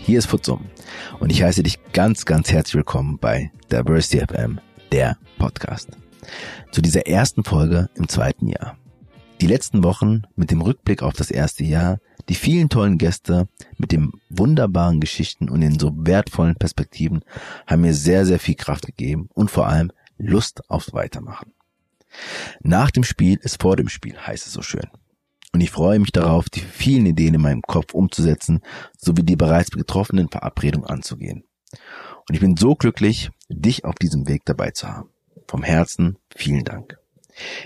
Hi, hier ist Futsum und ich heiße dich ganz, ganz herzlich willkommen bei Diversity FM, der Podcast. Zu dieser ersten Folge im zweiten Jahr. Die letzten Wochen mit dem Rückblick auf das erste Jahr, die vielen tollen Gäste mit den wunderbaren Geschichten und den so wertvollen Perspektiven haben mir sehr, sehr viel Kraft gegeben und vor allem Lust aufs Weitermachen. Nach dem Spiel ist vor dem Spiel, heißt es so schön. Und ich freue mich darauf, die vielen Ideen in meinem Kopf umzusetzen, sowie die bereits getroffenen Verabredungen anzugehen. Und ich bin so glücklich, dich auf diesem Weg dabei zu haben. Vom Herzen vielen Dank.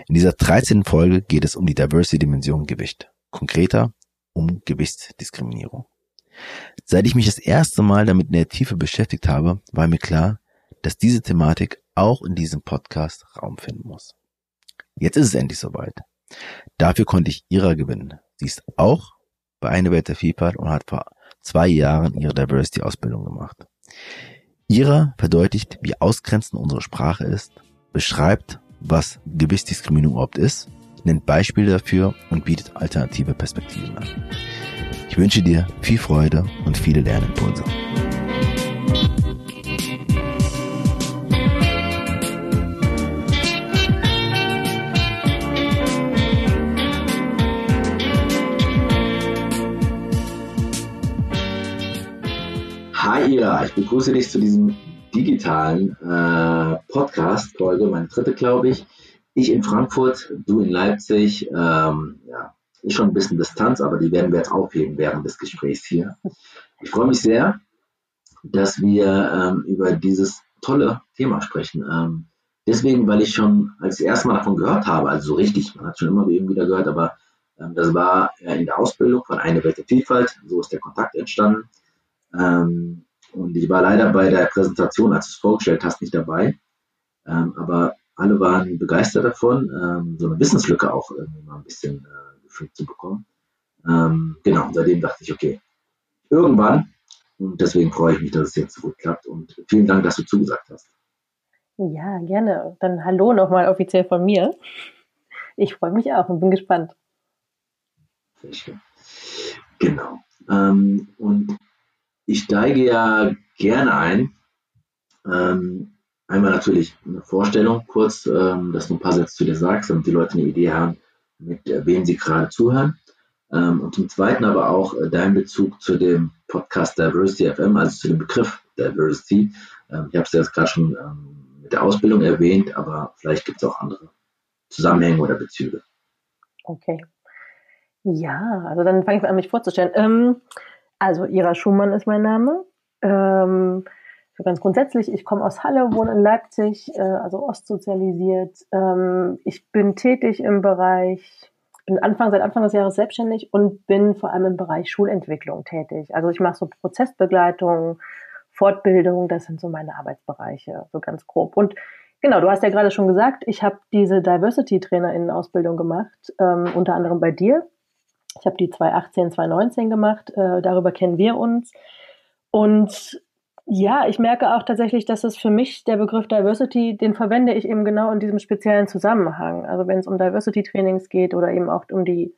In dieser 13. Folge geht es um die Diversity-Dimension Gewicht. Konkreter um Gewichtsdiskriminierung. Seit ich mich das erste Mal damit in der Tiefe beschäftigt habe, war mir klar, dass diese Thematik auch in diesem Podcast Raum finden muss. Jetzt ist es endlich soweit. Dafür konnte ich Ira gewinnen. Sie ist auch bei Eine Welt der Vielfalt und hat vor zwei Jahren ihre Diversity-Ausbildung gemacht. Ira verdeutlicht, wie ausgrenzend unsere Sprache ist, beschreibt, was Gewichtsdiskriminierung überhaupt ist, nennt Beispiele dafür und bietet alternative Perspektiven an. Ich wünsche dir viel Freude und viele Lernimpulse. Hi Ira, ich begrüße dich zu diesem digitalen äh, Podcast-Folge, meine dritte, glaube ich. Ich in Frankfurt, du in Leipzig. Ähm, ja, ist schon ein bisschen Distanz, aber die werden wir jetzt aufheben während des Gesprächs hier. Ich freue mich sehr, dass wir ähm, über dieses tolle Thema sprechen. Ähm, deswegen, weil ich schon als erstes Mal davon gehört habe, also so richtig, man hat schon immer eben wieder gehört, aber ähm, das war ja in der Ausbildung von Eine Welt der Vielfalt, so ist der Kontakt entstanden. Ähm, und ich war leider bei der Präsentation, als du es vorgestellt hast, nicht dabei. Ähm, aber alle waren begeistert davon, ähm, so eine Wissenslücke auch irgendwie mal ein bisschen äh, gefüllt zu bekommen. Ähm, genau, seitdem dachte ich, okay, irgendwann, und deswegen freue ich mich, dass es jetzt so gut klappt und vielen Dank, dass du zugesagt hast. Ja, gerne. Dann hallo nochmal offiziell von mir. Ich freue mich auch und bin gespannt. Sehr schön. Genau. Ähm, und ich steige ja gerne ein. Ähm, einmal natürlich eine Vorstellung kurz, ähm, dass du ein paar Sätze zu dir sagst, damit die Leute eine Idee haben, mit äh, wem sie gerade zuhören. Ähm, und zum Zweiten aber auch äh, dein Bezug zu dem Podcast Diversity FM, also zu dem Begriff Diversity. Ähm, ich habe es ja jetzt gerade schon ähm, mit der Ausbildung erwähnt, aber vielleicht gibt es auch andere Zusammenhänge oder Bezüge. Okay. Ja, also dann fange ich an, mich vorzustellen. Also Ira Schumann ist mein Name. Ähm, so ganz grundsätzlich, ich komme aus Halle, wohne in Leipzig, äh, also ostsozialisiert. Ähm, ich bin tätig im Bereich, bin Anfang, seit Anfang des Jahres selbstständig und bin vor allem im Bereich Schulentwicklung tätig. Also ich mache so Prozessbegleitung, Fortbildung, das sind so meine Arbeitsbereiche, so ganz grob. Und genau, du hast ja gerade schon gesagt, ich habe diese Diversity-TrainerInnen-Ausbildung gemacht, ähm, unter anderem bei dir. Ich habe die 2018, 2019 gemacht, äh, darüber kennen wir uns. Und ja, ich merke auch tatsächlich, dass es für mich der Begriff Diversity, den verwende ich eben genau in diesem speziellen Zusammenhang. Also wenn es um Diversity-Trainings geht oder eben auch um die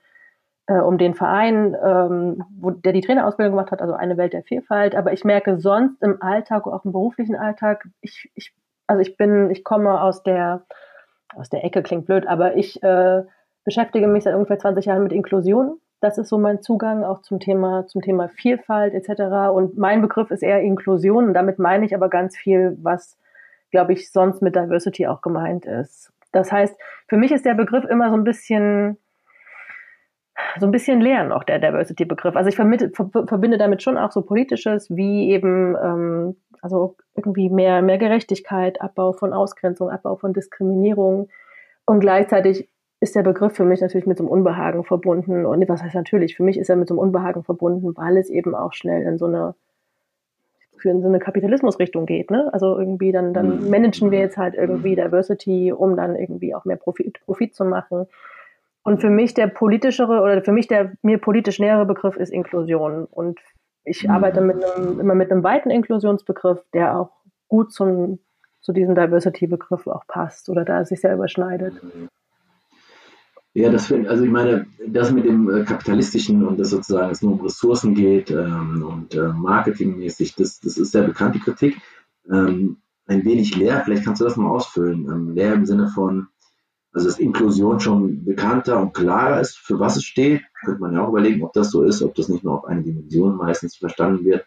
äh, um den Verein, ähm, wo der die Trainerausbildung gemacht hat, also eine Welt der Vielfalt. Aber ich merke sonst im Alltag, auch im beruflichen Alltag, ich, ich also ich bin, ich komme aus der aus der Ecke klingt blöd, aber ich äh, beschäftige mich seit ungefähr 20 Jahren mit Inklusion das ist so mein Zugang auch zum Thema, zum Thema Vielfalt etc. Und mein Begriff ist eher Inklusion und damit meine ich aber ganz viel, was, glaube ich, sonst mit Diversity auch gemeint ist. Das heißt, für mich ist der Begriff immer so ein bisschen, so ein bisschen leer noch, der Diversity-Begriff. Also ich verbinde damit schon auch so Politisches, wie eben, ähm, also irgendwie mehr, mehr Gerechtigkeit, Abbau von Ausgrenzung, Abbau von Diskriminierung und gleichzeitig ist der Begriff für mich natürlich mit so einem Unbehagen verbunden. Und was heißt natürlich? Für mich ist er mit so einem Unbehagen verbunden, weil es eben auch schnell in so eine für in so eine Kapitalismusrichtung geht, ne? Also irgendwie dann, dann mhm. managen wir jetzt halt irgendwie mhm. Diversity, um dann irgendwie auch mehr Profit, Profit zu machen. Und für mich der politischere oder für mich der mir politisch nähere Begriff ist Inklusion. Und ich mhm. arbeite mit einem, immer mit einem weiten Inklusionsbegriff, der auch gut zum, zu diesem Diversity-Begriff auch passt oder da sich sehr überschneidet. Ja, das finde also ich meine, das mit dem äh, Kapitalistischen und das sozusagen es nur um Ressourcen geht ähm, und äh, marketingmäßig, das, das ist sehr bekannt, die Kritik. Ähm, ein wenig leer, vielleicht kannst du das mal ausfüllen. Ähm, leer im Sinne von, also dass Inklusion schon bekannter und klarer ist, für was es steht. Könnte man ja auch überlegen, ob das so ist, ob das nicht nur auf eine Dimension meistens verstanden wird.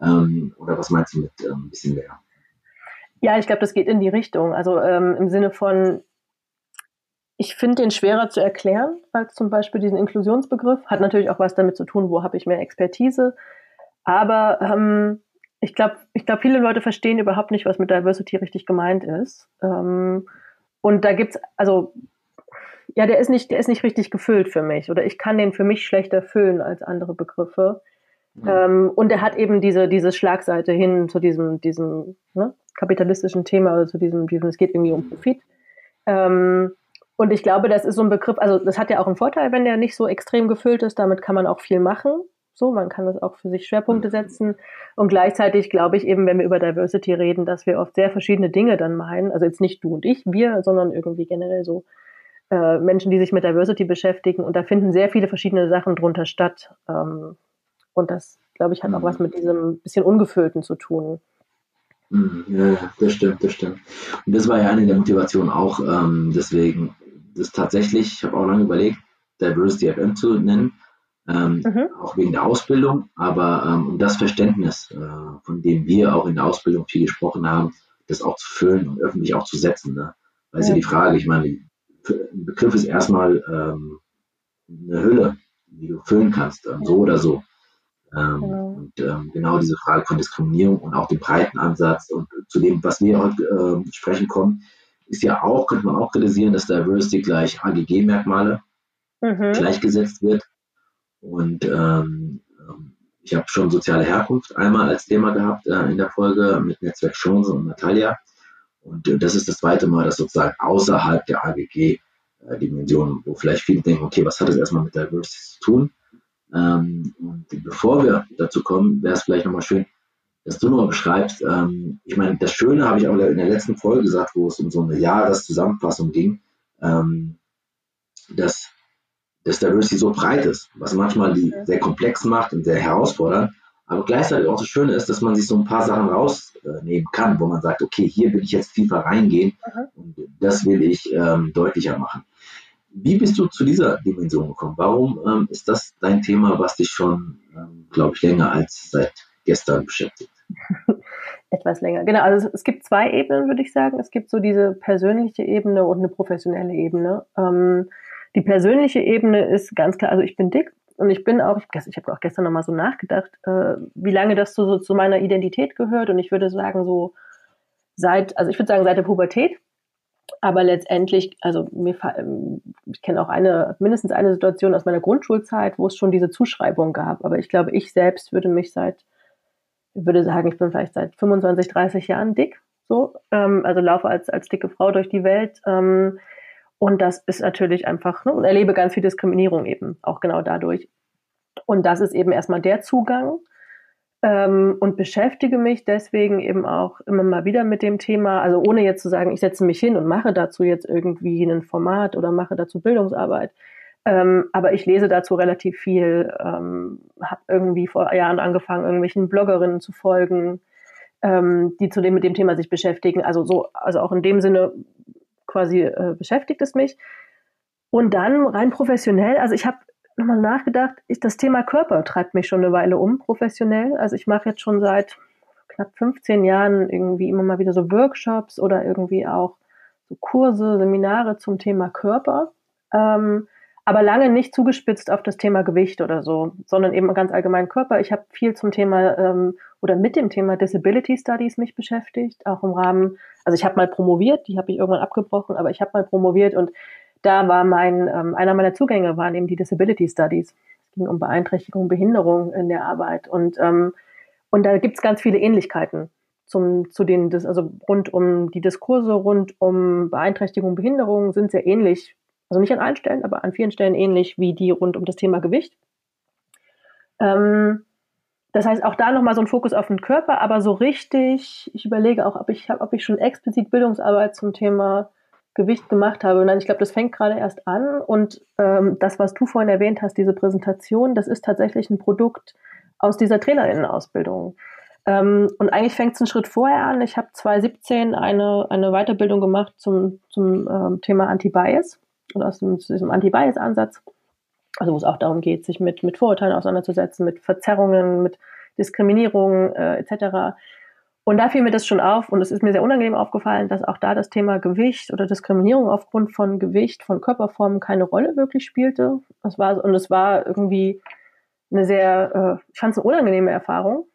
Ähm, oder was meinst du mit ähm, ein bisschen leer? Ja, ich glaube, das geht in die Richtung. Also ähm, im Sinne von, ich finde den schwerer zu erklären als zum Beispiel diesen Inklusionsbegriff. Hat natürlich auch was damit zu tun, wo habe ich mehr Expertise. Aber ähm, ich glaube, ich glaub, viele Leute verstehen überhaupt nicht, was mit Diversity richtig gemeint ist. Ähm, und da gibt's, also, ja, der ist nicht, der ist nicht richtig gefüllt für mich. Oder ich kann den für mich schlechter füllen als andere Begriffe. Mhm. Ähm, und er hat eben diese, diese Schlagseite hin zu diesem, diesem ne, kapitalistischen Thema, also zu diesem, diesem, es geht irgendwie um Profit. Ähm, und ich glaube, das ist so ein Begriff, also das hat ja auch einen Vorteil, wenn der nicht so extrem gefüllt ist. Damit kann man auch viel machen. So, man kann das auch für sich Schwerpunkte setzen. Und gleichzeitig glaube ich eben, wenn wir über Diversity reden, dass wir oft sehr verschiedene Dinge dann meinen. Also jetzt nicht du und ich, wir, sondern irgendwie generell so äh, Menschen, die sich mit Diversity beschäftigen. Und da finden sehr viele verschiedene Sachen drunter statt. Ähm, und das, glaube ich, hat auch was mit diesem bisschen Ungefüllten zu tun. Mhm, ja, das stimmt, das stimmt. Und das war ja eine der Motivationen auch, ähm, deswegen das tatsächlich, ich habe auch lange überlegt, Diversity FM zu nennen, ähm, mhm. auch wegen der Ausbildung, aber ähm, um das Verständnis, äh, von dem wir auch in der Ausbildung viel gesprochen haben, das auch zu füllen und öffentlich auch zu setzen. Ne? Weil ja. ist ja die Frage, ich meine, ein Begriff ist erstmal ähm, eine Hülle, die du füllen kannst, ähm, so oder so. Ähm, genau. Und ähm, genau diese Frage von Diskriminierung und auch dem breiten Ansatz und zu dem, was wir heute äh, sprechen kommen, ist ja auch, könnte man auch kritisieren, dass Diversity gleich AGG-Merkmale mhm. gleichgesetzt wird. Und ähm, ich habe schon soziale Herkunft einmal als Thema gehabt äh, in der Folge mit Netzwerk Chance und Natalia. Und äh, das ist das zweite Mal, dass sozusagen außerhalb der AGG-Dimension, äh, wo vielleicht viele denken, okay, was hat das erstmal mit Diversity zu tun? Ähm, und bevor wir dazu kommen, wäre es vielleicht nochmal schön, dass du nochmal beschreibst. Ähm, ich meine, das Schöne habe ich auch in der letzten Folge gesagt, wo es um so eine Jahreszusammenfassung ging, ähm, dass, dass Diversity so breit ist, was manchmal die sehr komplex macht und sehr herausfordernd. Aber gleichzeitig auch das Schöne ist, dass man sich so ein paar Sachen rausnehmen kann, wo man sagt, okay, hier will ich jetzt tiefer reingehen und das will ich ähm, deutlicher machen. Wie bist du zu dieser Dimension gekommen? Warum ähm, ist das dein Thema, was dich schon, ähm, glaube ich, länger als seit gestern beschäftigt? Etwas länger. Genau, also es, gibt zwei Ebenen, würde ich sagen. Es gibt so diese persönliche Ebene und eine professionelle Ebene. Ähm, die persönliche Ebene ist ganz klar, also ich bin dick und ich bin auch, ich habe auch gestern nochmal so nachgedacht, äh, wie lange das so, so zu meiner Identität gehört und ich würde sagen so seit, also ich würde sagen seit der Pubertät, aber letztendlich, also mir, ich kenne auch eine, mindestens eine Situation aus meiner Grundschulzeit, wo es schon diese Zuschreibung gab. Aber ich glaube, ich selbst würde mich seit ich würde sagen, ich bin vielleicht seit 25, 30 Jahren dick, so, ähm, also laufe als, als dicke Frau durch die Welt. Ähm, und das ist natürlich einfach, ne, und erlebe ganz viel Diskriminierung eben, auch genau dadurch. Und das ist eben erstmal der Zugang ähm, und beschäftige mich deswegen eben auch immer mal wieder mit dem Thema, also ohne jetzt zu sagen, ich setze mich hin und mache dazu jetzt irgendwie ein Format oder mache dazu Bildungsarbeit, ähm, aber ich lese dazu relativ viel, ähm, habe irgendwie vor Jahren angefangen, irgendwelchen Bloggerinnen zu folgen, ähm, die zu dem mit dem Thema sich beschäftigen. Also so, also auch in dem Sinne quasi äh, beschäftigt es mich. Und dann rein professionell, also ich habe nochmal nachgedacht, ich, das Thema Körper treibt mich schon eine Weile um, professionell. Also ich mache jetzt schon seit knapp 15 Jahren irgendwie immer mal wieder so Workshops oder irgendwie auch so Kurse, Seminare zum Thema Körper. Ähm, aber lange nicht zugespitzt auf das Thema Gewicht oder so, sondern eben ganz allgemein Körper. Ich habe viel zum Thema ähm, oder mit dem Thema Disability Studies mich beschäftigt, auch im Rahmen, also ich habe mal promoviert, die habe ich irgendwann abgebrochen, aber ich habe mal promoviert und da war mein, ähm, einer meiner Zugänge waren eben die Disability Studies. Es ging um Beeinträchtigung, Behinderung in der Arbeit und, ähm, und da gibt's ganz viele Ähnlichkeiten zum, zu den, also rund um die Diskurse rund um Beeinträchtigung, Behinderung sind sehr ähnlich also nicht an allen Stellen, aber an vielen Stellen ähnlich wie die rund um das Thema Gewicht. Ähm, das heißt, auch da nochmal so ein Fokus auf den Körper, aber so richtig, ich überlege auch, ob ich, ob ich schon explizit Bildungsarbeit zum Thema Gewicht gemacht habe. Nein, ich glaube, das fängt gerade erst an. Und ähm, das, was du vorhin erwähnt hast, diese Präsentation, das ist tatsächlich ein Produkt aus dieser Trainerinnenausbildung. Ähm, und eigentlich fängt es einen Schritt vorher an. Ich habe 2017 eine, eine Weiterbildung gemacht zum, zum ähm, Thema Anti-Bias oder aus diesem Anti-Bias-Ansatz. Also wo es auch darum geht, sich mit, mit Vorurteilen auseinanderzusetzen, mit Verzerrungen, mit Diskriminierung äh, etc. Und da fiel mir das schon auf und es ist mir sehr unangenehm aufgefallen, dass auch da das Thema Gewicht oder Diskriminierung aufgrund von Gewicht, von Körperformen keine Rolle wirklich spielte. Das war, und es war irgendwie eine sehr, äh, ich fand es eine unangenehme Erfahrung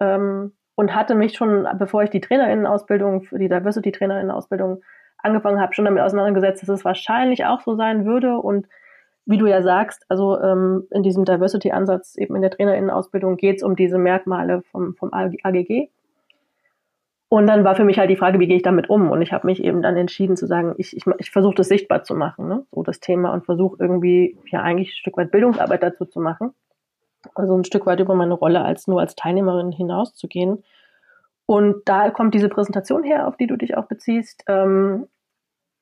ähm, und hatte mich schon, bevor ich die Trainerinnenausbildung, die Diversity-Trainerinnenausbildung angefangen habe, schon damit auseinandergesetzt, dass es wahrscheinlich auch so sein würde und wie du ja sagst, also ähm, in diesem Diversity-Ansatz eben in der Trainerinnenausbildung geht es um diese Merkmale vom, vom AGG. Und dann war für mich halt die Frage, wie gehe ich damit um? Und ich habe mich eben dann entschieden zu sagen, ich, ich, ich versuche das sichtbar zu machen, ne? so das Thema und versuche irgendwie ja eigentlich ein Stück weit Bildungsarbeit dazu zu machen. Also ein Stück weit über meine Rolle als nur als Teilnehmerin hinauszugehen. Und da kommt diese Präsentation her, auf die du dich auch beziehst. Ähm,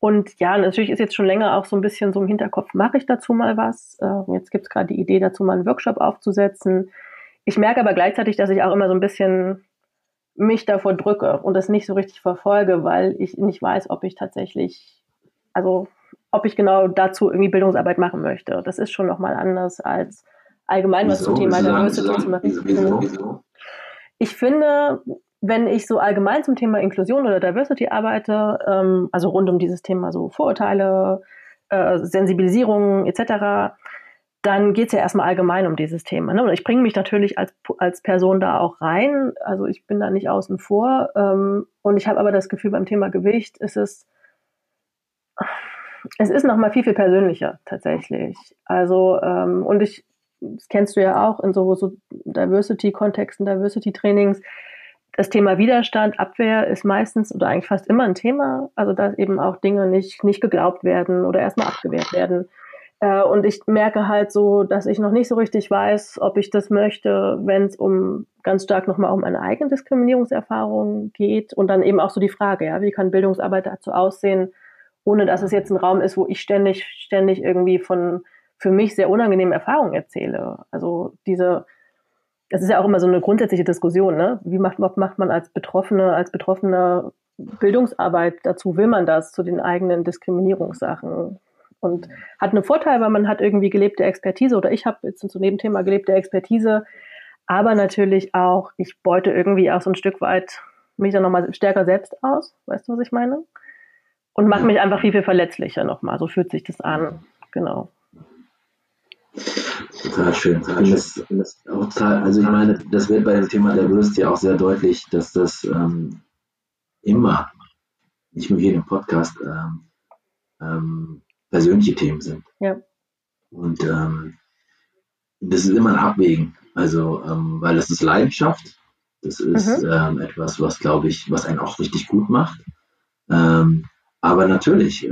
und ja, natürlich ist jetzt schon länger auch so ein bisschen so im Hinterkopf, mache ich dazu mal was? Äh, jetzt gibt es gerade die Idee, dazu mal einen Workshop aufzusetzen. Ich merke aber gleichzeitig, dass ich auch immer so ein bisschen mich davor drücke und das nicht so richtig verfolge, weil ich nicht weiß, ob ich tatsächlich, also ob ich genau dazu irgendwie Bildungsarbeit machen möchte. Das ist schon nochmal anders als allgemein was zum Thema Diversity zu machen. Ich finde, wenn ich so allgemein zum Thema Inklusion oder Diversity arbeite, ähm, also rund um dieses Thema so Vorurteile, äh, Sensibilisierung etc., dann geht es ja erstmal allgemein um dieses Thema. Ne? Und ich bringe mich natürlich als, als Person da auch rein. Also ich bin da nicht außen vor. Ähm, und ich habe aber das Gefühl, beim Thema Gewicht ist es, es ist nochmal viel, viel persönlicher tatsächlich. Also, ähm, und ich, das kennst du ja auch in so, so Diversity-Kontexten, Diversity-Trainings, das Thema Widerstand, Abwehr ist meistens oder eigentlich fast immer ein Thema. Also dass eben auch Dinge nicht, nicht geglaubt werden oder erstmal abgewehrt werden. Äh, und ich merke halt so, dass ich noch nicht so richtig weiß, ob ich das möchte, wenn es um ganz stark nochmal um meine eigene Diskriminierungserfahrung geht. Und dann eben auch so die Frage, ja, wie kann Bildungsarbeit dazu aussehen, ohne dass es jetzt ein Raum ist, wo ich ständig, ständig irgendwie von für mich sehr unangenehmen Erfahrungen erzähle. Also diese das ist ja auch immer so eine grundsätzliche Diskussion, ne? Wie macht, macht man als Betroffene, als Betroffener Bildungsarbeit dazu? Will man das zu den eigenen Diskriminierungssachen? Und hat einen Vorteil, weil man hat irgendwie gelebte Expertise oder ich habe jetzt zu dem Thema gelebte Expertise, aber natürlich auch, ich beute irgendwie auch so ein Stück weit mich dann nochmal stärker selbst aus, weißt du, was ich meine? Und mache mich einfach viel, viel verletzlicher nochmal, so fühlt sich das an, genau. Total schön. Ich finde das, auch total, also ich meine, das wird bei dem Thema der Diversity auch sehr deutlich, dass das ähm, immer, nicht nur hier im Podcast, ähm, ähm, persönliche Themen sind. Ja. Und ähm, das ist immer ein Abwägen. Also, ähm, weil das ist Leidenschaft. Das ist mhm. ähm, etwas, was, glaube ich, was einen auch richtig gut macht. Aber natürlich,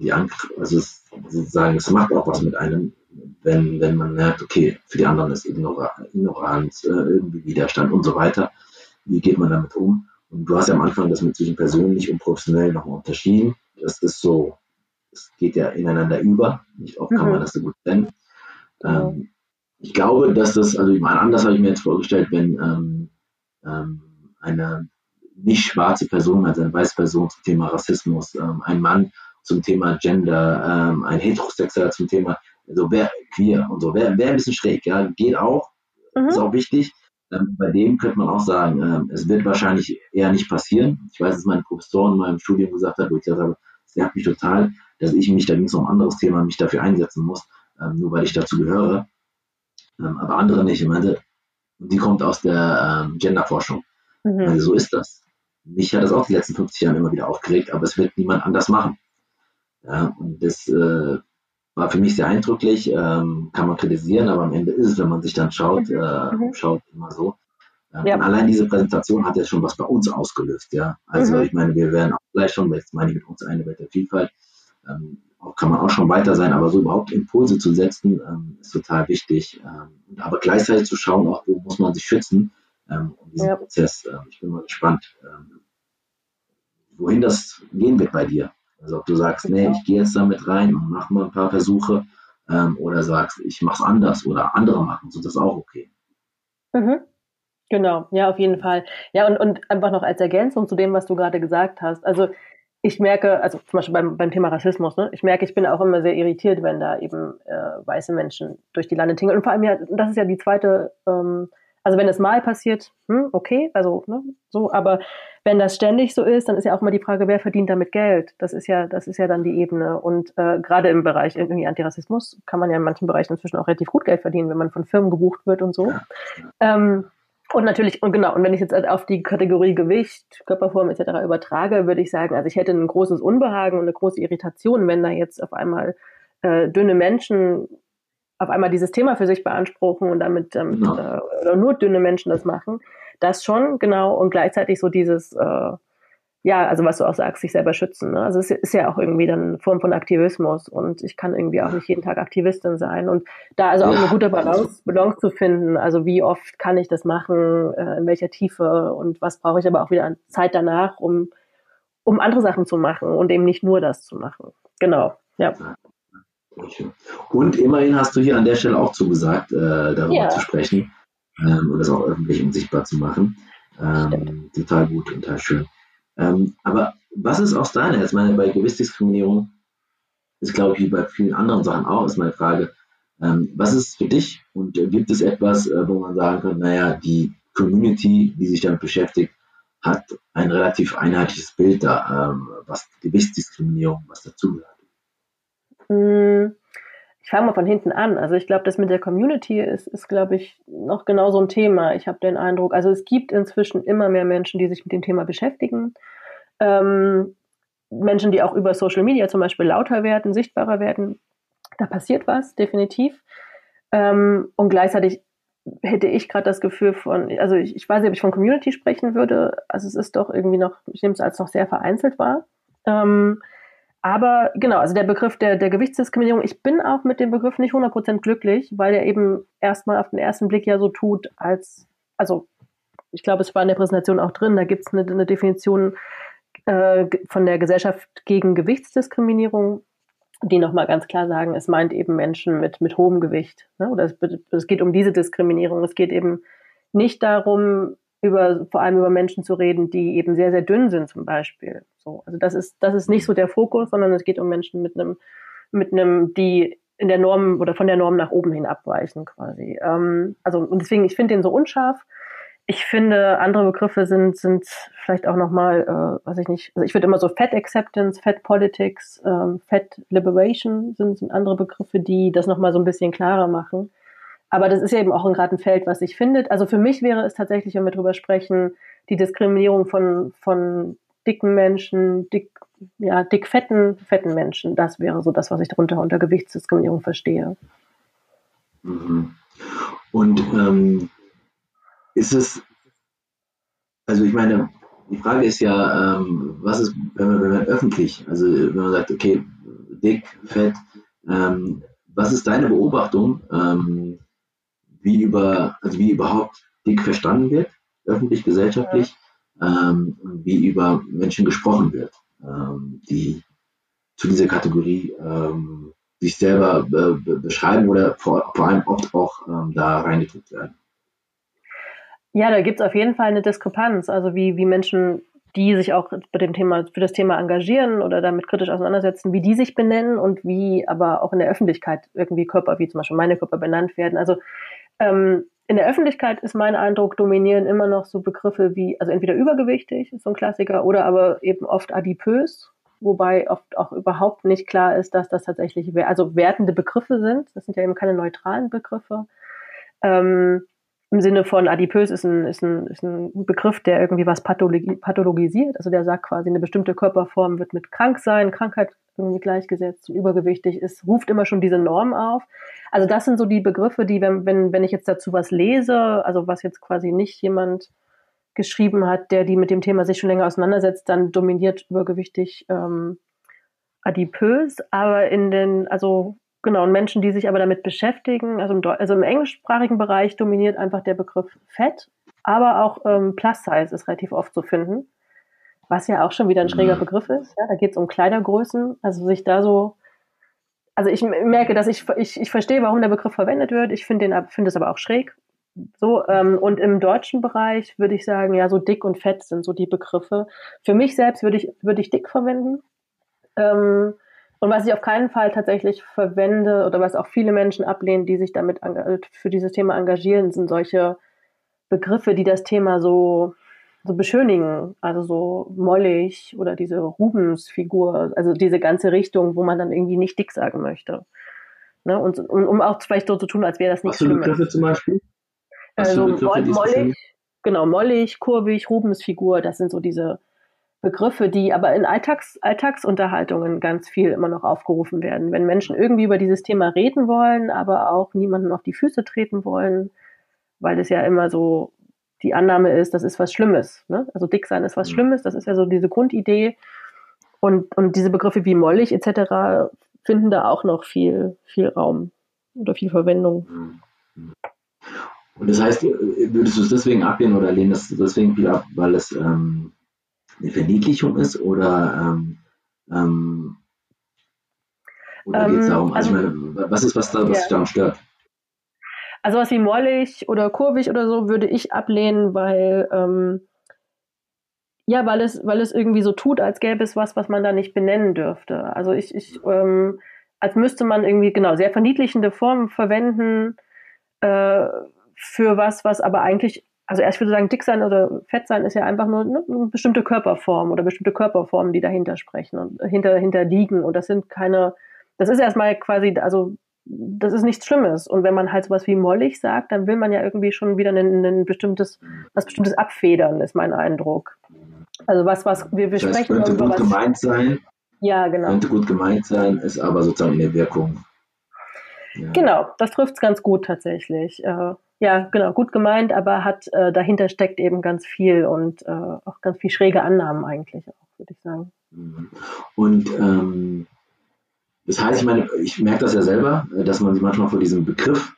die Angst, also es, sozusagen, es macht auch was mit einem, wenn, wenn man merkt, okay, für die anderen ist Ignoranz, äh, irgendwie Widerstand und so weiter. Wie geht man damit um? Und du hast ja am Anfang das mit zwischen persönlich und professionell nochmal unterschieden. Das ist so, es geht ja ineinander über. Nicht oft mhm. kann man das so gut trennen. Ähm, ich glaube, dass das, also ich meine, anders habe ich mir jetzt vorgestellt, wenn ähm, ähm, eine nicht schwarze Person, also eine weiße Person zum Thema Rassismus, ähm, ein Mann zum Thema Gender, ähm, ein Heterosexueller zum Thema also wer queer und so, wäre wär ein bisschen schräg, ja, geht auch, mhm. ist auch wichtig. Ähm, bei dem könnte man auch sagen, ähm, es wird wahrscheinlich eher nicht passieren. Ich weiß, dass mein Professor in meinem Studium gesagt hat, wo ich gesagt habe, es nervt mich total, dass ich mich, da ging es um ein anderes Thema, mich dafür einsetzen muss, ähm, nur weil ich dazu gehöre. Ähm, aber andere nicht. Ich meinte, die kommt aus der ähm, Genderforschung. Mhm. Also so ist das. Mich hat das auch die letzten 50 Jahre immer wieder aufgeregt, aber es wird niemand anders machen. Ja, und das äh, war für mich sehr eindrücklich, ähm, kann man kritisieren, aber am Ende ist es, wenn man sich dann schaut, mhm. äh, mhm. schaut immer so. Ähm, ja. allein diese Präsentation hat ja schon was bei uns ausgelöst, ja. Also mhm. ich meine, wir werden auch gleich schon, jetzt meine ich mit uns eine Welt der Vielfalt, ähm, kann man auch schon weiter sein, aber so überhaupt Impulse zu setzen, ähm, ist total wichtig. Ähm, aber gleichzeitig zu schauen, auch wo muss man sich schützen, ähm, um diesen ja. Prozess. Ähm, ich bin mal gespannt, ähm, wohin das gehen wird bei dir. Also ob du sagst, nee, ich gehe jetzt damit rein und mach mal ein paar Versuche ähm, oder sagst, ich mach's anders oder andere machen, so das ist auch okay. Mhm. Genau, ja, auf jeden Fall. Ja, und, und einfach noch als Ergänzung zu dem, was du gerade gesagt hast. Also ich merke, also zum Beispiel beim, beim Thema Rassismus, ne, ich merke, ich bin auch immer sehr irritiert, wenn da eben äh, weiße Menschen durch die Lande tingeln. Und vor allem ja, das ist ja die zweite, ähm, also wenn es mal passiert, hm, okay, also ne, so, aber wenn das ständig so ist, dann ist ja auch mal die Frage, wer verdient damit Geld? Das ist ja, das ist ja dann die Ebene. Und äh, gerade im Bereich irgendwie Antirassismus kann man ja in manchen Bereichen inzwischen auch relativ gut Geld verdienen, wenn man von Firmen gebucht wird und so. Ähm, und natürlich, und genau, und wenn ich jetzt auf die Kategorie Gewicht, Körperform etc. übertrage, würde ich sagen, also ich hätte ein großes Unbehagen und eine große Irritation, wenn da jetzt auf einmal äh, dünne Menschen auf einmal dieses Thema für sich beanspruchen und damit, damit genau. äh, oder nur dünne Menschen das machen. Das schon, genau, und gleichzeitig so dieses, äh, ja, also was du auch sagst, sich selber schützen. Ne? Also es ist ja auch irgendwie dann eine Form von Aktivismus und ich kann irgendwie auch nicht jeden Tag Aktivistin sein und da also auch ja. eine gute Balance, Balance zu finden. Also wie oft kann ich das machen, äh, in welcher Tiefe und was brauche ich aber auch wieder an Zeit danach, um, um andere Sachen zu machen und eben nicht nur das zu machen. Genau, ja. Und immerhin hast du hier an der Stelle auch zugesagt, äh, darüber ja. zu sprechen ähm, und das auch öffentlich und sichtbar zu machen. Ähm, total gut und total schön. Ähm, aber was ist aus deiner, jetzt meine, bei Gewissdiskriminierung, ist glaube ich wie bei vielen anderen Sachen auch, ist meine Frage, ähm, was ist für dich und gibt es etwas, äh, wo man sagen kann, naja, die Community, die sich damit beschäftigt, hat ein relativ einheitliches Bild da, ähm, was Gewichtsdiskriminierung, was dazugehört? Hm, ich fange mal von hinten an. Also ich glaube, das mit der Community ist, ist glaube ich, noch genau so ein Thema. Ich habe den Eindruck, also es gibt inzwischen immer mehr Menschen, die sich mit dem Thema beschäftigen. Ähm, Menschen, die auch über Social Media zum Beispiel lauter werden, sichtbarer werden. Da passiert was, definitiv. Ähm, und gleichzeitig hätte ich gerade das Gefühl von, also ich, ich, weiß nicht, ob ich von Community sprechen würde. Also es ist doch irgendwie noch, ich nehme es als noch sehr vereinzelt wahr. Ähm, aber genau, also der Begriff der, der Gewichtsdiskriminierung, ich bin auch mit dem Begriff nicht 100% glücklich, weil er eben erstmal auf den ersten Blick ja so tut, als, also ich glaube, es war in der Präsentation auch drin, da gibt es eine, eine, Definition äh, von der Gesellschaft gegen Gewichtsdiskriminierung, die nochmal ganz klar sagen, es meint eben Menschen mit, mit hohem Gewicht. Ne? Oder es, es geht um diese Diskriminierung. Es geht eben nicht darum, über, vor allem über Menschen zu reden, die eben sehr, sehr dünn sind zum Beispiel. So, also das ist, das ist nicht so der Fokus, sondern es geht um Menschen mit einem, mit einem, die in der Norm oder von der Norm nach oben hin abweichen quasi. Ähm, also und deswegen, ich finde den so unscharf. Ich finde, andere Begriffe sind, sind vielleicht auch nochmal, äh, weiß ich nicht, also ich würde immer so Fat Acceptance, Fat Politics, ähm, Fat Liberation sind, sind andere Begriffe, die das nochmal so ein bisschen klarer machen. Aber das ist ja eben auch gerade ein Feld, was sich findet. Also für mich wäre es tatsächlich, wenn wir drüber sprechen, die Diskriminierung von, von dicken Menschen, dick, ja, dick fetten, Menschen. Das wäre so das, was ich darunter unter Gewichtsdiskriminierung verstehe. Mhm. Und ähm, ist es, also ich meine, die Frage ist ja, ähm, was ist, wenn man, wenn man öffentlich, also wenn man sagt, okay, dick, fett, ähm, was ist deine Beobachtung? Wie über, also wie überhaupt dick verstanden wird, öffentlich, gesellschaftlich, ähm, wie über Menschen gesprochen wird, ähm, die zu dieser Kategorie ähm, sich selber äh, beschreiben oder vor, vor, allem oft auch ähm, da reingedrückt werden. Ja, da gibt es auf jeden Fall eine Diskrepanz, also wie, wie Menschen, die sich auch bei dem Thema, für das Thema engagieren oder damit kritisch auseinandersetzen, wie die sich benennen und wie aber auch in der Öffentlichkeit irgendwie Körper, wie zum Beispiel meine Körper benannt werden. Also ähm, in der Öffentlichkeit ist mein Eindruck, dominieren immer noch so Begriffe wie, also entweder übergewichtig, ist so ein Klassiker, oder aber eben oft adipös, wobei oft auch überhaupt nicht klar ist, dass das tatsächlich, also wertende Begriffe sind. Das sind ja eben keine neutralen Begriffe. Ähm, Im Sinne von adipös ist ein, ist, ein, ist ein Begriff, der irgendwie was pathologisiert. Also der sagt quasi, eine bestimmte Körperform wird mit Kranksein, Krankheit irgendwie gleichgesetzt übergewichtig ist, ruft immer schon diese Norm auf. Also das sind so die Begriffe, die, wenn, wenn, wenn ich jetzt dazu was lese, also was jetzt quasi nicht jemand geschrieben hat, der die mit dem Thema sich schon länger auseinandersetzt, dann dominiert übergewichtig ähm, adipös, aber in den, also genau, und Menschen, die sich aber damit beschäftigen, also im, also im englischsprachigen Bereich dominiert einfach der Begriff Fett, aber auch ähm, Plus Size ist relativ oft zu finden. was ja auch schon wieder ein schräger mhm. Begriff ist. Ja, da geht es um Kleidergrößen, also sich da so also ich merke, dass ich, ich, ich verstehe, warum der Begriff verwendet wird. Ich finde den, finde es aber auch schräg. So, ähm, und im deutschen Bereich würde ich sagen, ja, so dick und fett sind so die Begriffe. Für mich selbst würde ich, würde ich dick verwenden. Ähm, und was ich auf keinen Fall tatsächlich verwende oder was auch viele Menschen ablehnen, die sich damit für dieses Thema engagieren, sind solche Begriffe, die das Thema so so beschönigen, also so mollig oder diese Rubens-Figur, also diese ganze Richtung, wo man dann irgendwie nicht dick sagen möchte. Ne? Und, und um auch vielleicht so zu tun, als wäre das nicht schlimm. Begriffe zum Beispiel? also mollig, genau, mollig, kurvig, Rubens-Figur, das sind so diese Begriffe, die aber in Alltags, Alltagsunterhaltungen ganz viel immer noch aufgerufen werden. Wenn Menschen irgendwie über dieses Thema reden wollen, aber auch niemanden auf die Füße treten wollen, weil es ja immer so die Annahme ist, das ist was Schlimmes. Ne? Also dick sein ist was mhm. Schlimmes, das ist ja so diese Grundidee. Und, und diese Begriffe wie mollig etc. finden da auch noch viel, viel Raum oder viel Verwendung. Mhm. Und das heißt, würdest du es deswegen ablehnen oder lehnen das deswegen viel ab, weil es ähm, eine Verniedlichung ist oder ähm, ähm, oder geht es ähm, darum, also, also, was ist, was da, was ja. daran stört? Also was wie mollig oder kurvig oder so würde ich ablehnen, weil ähm, ja, weil es, weil es irgendwie so tut, als gäbe es was, was man da nicht benennen dürfte. Also ich, ich ähm, als müsste man irgendwie genau sehr verniedlichende Formen verwenden äh, für was, was aber eigentlich, also erst würde sagen, dick sein oder fett sein ist ja einfach nur ne, eine bestimmte Körperform oder bestimmte Körperformen, die dahinter sprechen und hinter, hinter liegen. Und das sind keine, das ist erstmal quasi, also das ist nichts Schlimmes. Und wenn man halt sowas wie mollig sagt, dann will man ja irgendwie schon wieder ein, ein bestimmtes, was bestimmtes abfedern, ist mein Eindruck. Also was, was wir, wir das sprechen könnte gut was, gemeint sein. Ja, genau. Könnte gut gemeint sein, ist aber sozusagen in der Wirkung. Ja. Genau, das trifft es ganz gut tatsächlich. Ja, genau, gut gemeint, aber hat äh, dahinter steckt eben ganz viel und äh, auch ganz viel schräge Annahmen eigentlich auch, würde ich sagen. Mhm. Und ähm, das heißt, ich meine, ich merke das ja selber, äh, dass man sich manchmal vor diesem Begriff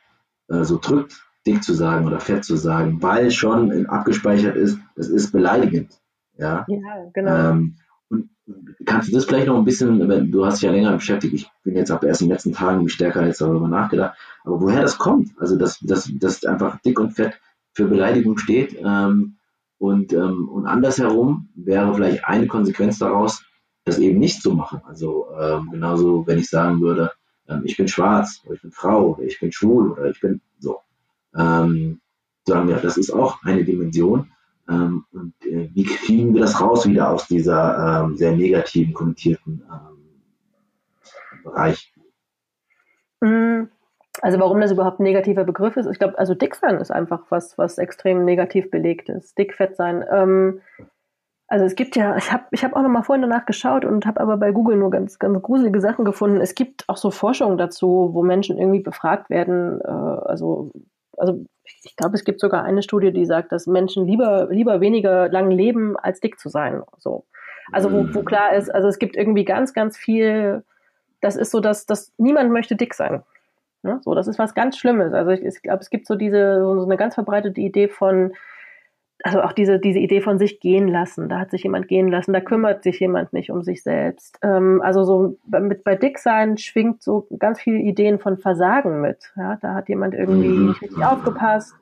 äh, so drückt, dick zu sagen oder fett zu sagen, weil schon abgespeichert ist, das ist beleidigend. Ja, ja genau. Ähm, kannst du das vielleicht noch ein bisschen, du hast dich ja länger beschäftigt, ich bin jetzt auch erst in den letzten Tagen stärker jetzt darüber nachgedacht, aber woher das kommt, also dass, dass, dass einfach dick und fett für Beleidigung steht ähm, und, ähm, und andersherum wäre vielleicht eine Konsequenz daraus, das eben nicht zu machen. Also ähm, genauso, wenn ich sagen würde, ähm, ich bin schwarz oder ich bin Frau oder ich bin schwul oder ich bin so. Ähm, sagen wir, das ist auch eine Dimension. Ähm, und äh, wie kriegen wir das raus wieder aus dieser ähm, sehr negativen, konnotierten ähm, Bereich? Mm, also warum das überhaupt ein negativer Begriff ist, ich glaube, also dick sein ist einfach was, was extrem negativ belegt ist. Dick, fett sein. Ähm, also es gibt ja, ich habe ich hab auch noch mal vorhin danach geschaut und habe aber bei Google nur ganz, ganz gruselige Sachen gefunden. Es gibt auch so Forschungen dazu, wo Menschen irgendwie befragt werden. Äh, also, also ich glaube, es gibt sogar eine Studie, die sagt, dass Menschen lieber, lieber weniger lang leben, als dick zu sein. So. Also wo, wo klar ist, also es gibt irgendwie ganz, ganz viel, das ist so, dass, dass niemand möchte dick sein. Ne? So, das ist was ganz Schlimmes. Also ich, ich glaube, es gibt so diese, so eine ganz verbreitete Idee von, also auch diese, diese Idee von sich gehen lassen, da hat sich jemand gehen lassen, da kümmert sich jemand nicht um sich selbst. Ähm, also so mit bei Dicksein schwingt so ganz viele Ideen von Versagen mit. Ja, da hat jemand irgendwie mhm. nicht richtig aufgepasst.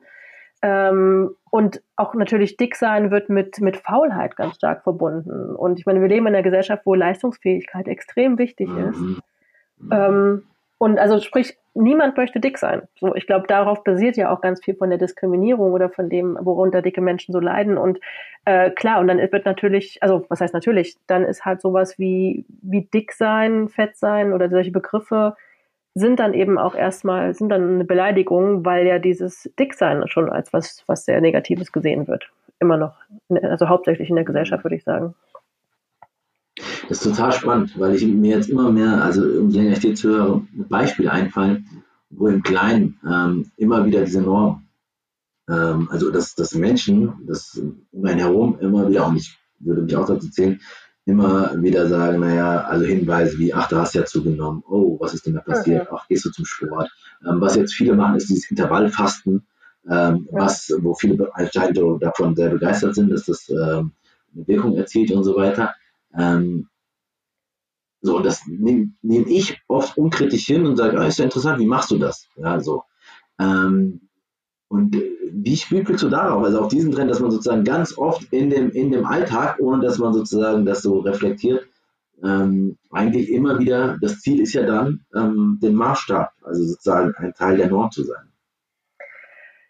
Ähm, und auch natürlich Dicksein wird mit, mit Faulheit ganz stark verbunden. Und ich meine, wir leben in einer Gesellschaft, wo Leistungsfähigkeit extrem wichtig ist. Mhm. Ähm, und also sprich, niemand möchte dick sein. So, ich glaube, darauf basiert ja auch ganz viel von der Diskriminierung oder von dem, worunter dicke Menschen so leiden. Und äh, klar, und dann wird natürlich, also was heißt natürlich, dann ist halt sowas wie, wie dick sein, fett sein oder solche Begriffe sind dann eben auch erstmal, sind dann eine Beleidigung, weil ja dieses Dicksein schon als was, was sehr Negatives gesehen wird. Immer noch. Also hauptsächlich in der Gesellschaft, würde ich sagen. Das ist total spannend, weil ich mir jetzt immer mehr, also umso länger ich dir zuhöre, Beispiele einfallen, wo im Kleinen ähm, immer wieder diese Norm, ähm, also dass, dass Menschen, das um einen herum immer wieder, und ich würde mich auch dazu zählen, immer wieder sagen, naja, also Hinweise wie, ach, du hast ja zugenommen, oh, was ist denn da passiert, ach, gehst du zum Sport. Ähm, was jetzt viele machen, ist dieses Intervallfasten, ähm, was, wo viele anscheinend davon sehr begeistert sind, dass das ähm, eine Wirkung erzielt und so weiter. Ähm, so, und das nehme nehm ich oft unkritisch hin und sage, ah, ist ja interessant, wie machst du das? Ja, so. Ähm, und äh, wie spielst du darauf? Also auf diesen Trend, dass man sozusagen ganz oft in dem, in dem Alltag, ohne dass man sozusagen das so reflektiert, ähm, eigentlich immer wieder, das Ziel ist ja dann, ähm, den Maßstab, also sozusagen ein Teil der Norm zu sein.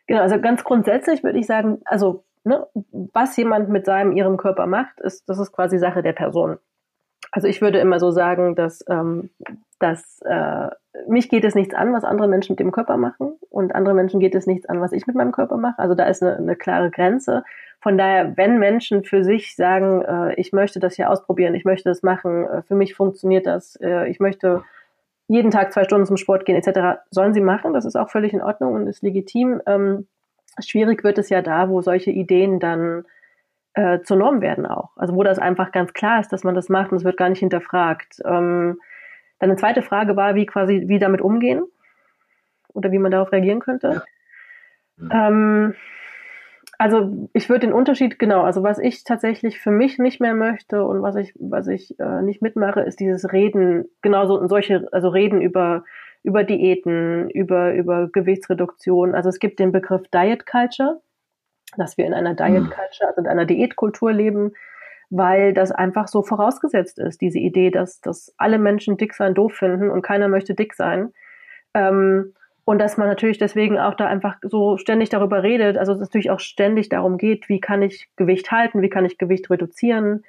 Genau, also ganz grundsätzlich würde ich sagen, also ne, was jemand mit seinem, ihrem Körper macht, ist, das ist quasi Sache der Person. Also ich würde immer so sagen, dass, ähm, dass äh, mich geht es nichts an, was andere Menschen mit dem Körper machen und andere Menschen geht es nichts an, was ich mit meinem Körper mache. Also da ist eine, eine klare Grenze. Von daher, wenn Menschen für sich sagen, äh, ich möchte das hier ausprobieren, ich möchte das machen, äh, für mich funktioniert das, äh, ich möchte jeden Tag zwei Stunden zum Sport gehen etc., sollen sie machen. Das ist auch völlig in Ordnung und ist legitim. Ähm, schwierig wird es ja da, wo solche Ideen dann äh, zur Norm werden auch. Also wo das einfach ganz klar ist, dass man das macht und es wird gar nicht hinterfragt. Ähm, dann eine zweite Frage war, wie quasi, wie damit umgehen oder wie man darauf reagieren könnte. Ja. Ähm, also ich würde den Unterschied, genau, also was ich tatsächlich für mich nicht mehr möchte und was ich, was ich äh, nicht mitmache, ist dieses Reden, genauso solche, also Reden über, über Diäten, über, über Gewichtsreduktion. Also es gibt den Begriff Diet Culture dass wir in einer Diet hm. Culture, also in einer Diätkultur leben, weil das einfach so vorausgesetzt ist, diese Idee, dass, dass alle Menschen dick sein doof finden und keiner möchte dick sein. Ähm, und dass man natürlich deswegen auch da einfach so ständig darüber redet, also es natürlich auch ständig darum geht, wie kann ich Gewicht halten, wie kann ich Gewicht reduzieren,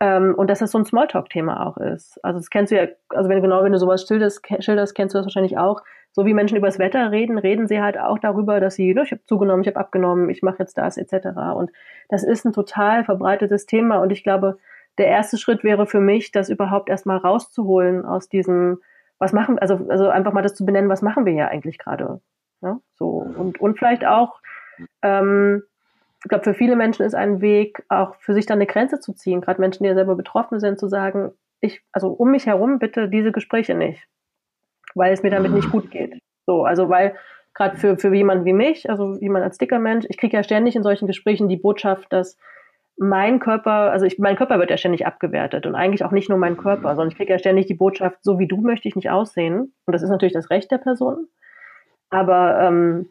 ähm, und dass das so ein Smalltalk-Thema auch ist. Also das kennst du ja, also wenn du genau, wenn du sowas schilderst, schilderst, kennst du das wahrscheinlich auch. So wie Menschen über das Wetter reden, reden sie halt auch darüber, dass sie, ne, ich habe zugenommen, ich habe abgenommen, ich mache jetzt das, etc. Und das ist ein total verbreitetes Thema. Und ich glaube, der erste Schritt wäre für mich, das überhaupt erstmal rauszuholen aus diesem, was machen, also, also einfach mal das zu benennen, was machen wir hier eigentlich gerade. Ja, so. Und, und vielleicht auch, ähm, ich glaube, für viele Menschen ist ein Weg, auch für sich dann eine Grenze zu ziehen, gerade Menschen, die ja selber betroffen sind, zu sagen, ich, also um mich herum bitte diese Gespräche nicht, weil es mir damit nicht gut geht. So, also weil gerade für, für jemanden wie mich, also jemand als dicker Mensch, ich kriege ja ständig in solchen Gesprächen die Botschaft, dass mein Körper, also ich, mein Körper wird ja ständig abgewertet und eigentlich auch nicht nur mein Körper, sondern ich kriege ja ständig die Botschaft, so wie du möchte ich nicht aussehen. Und das ist natürlich das Recht der Person. Aber ähm,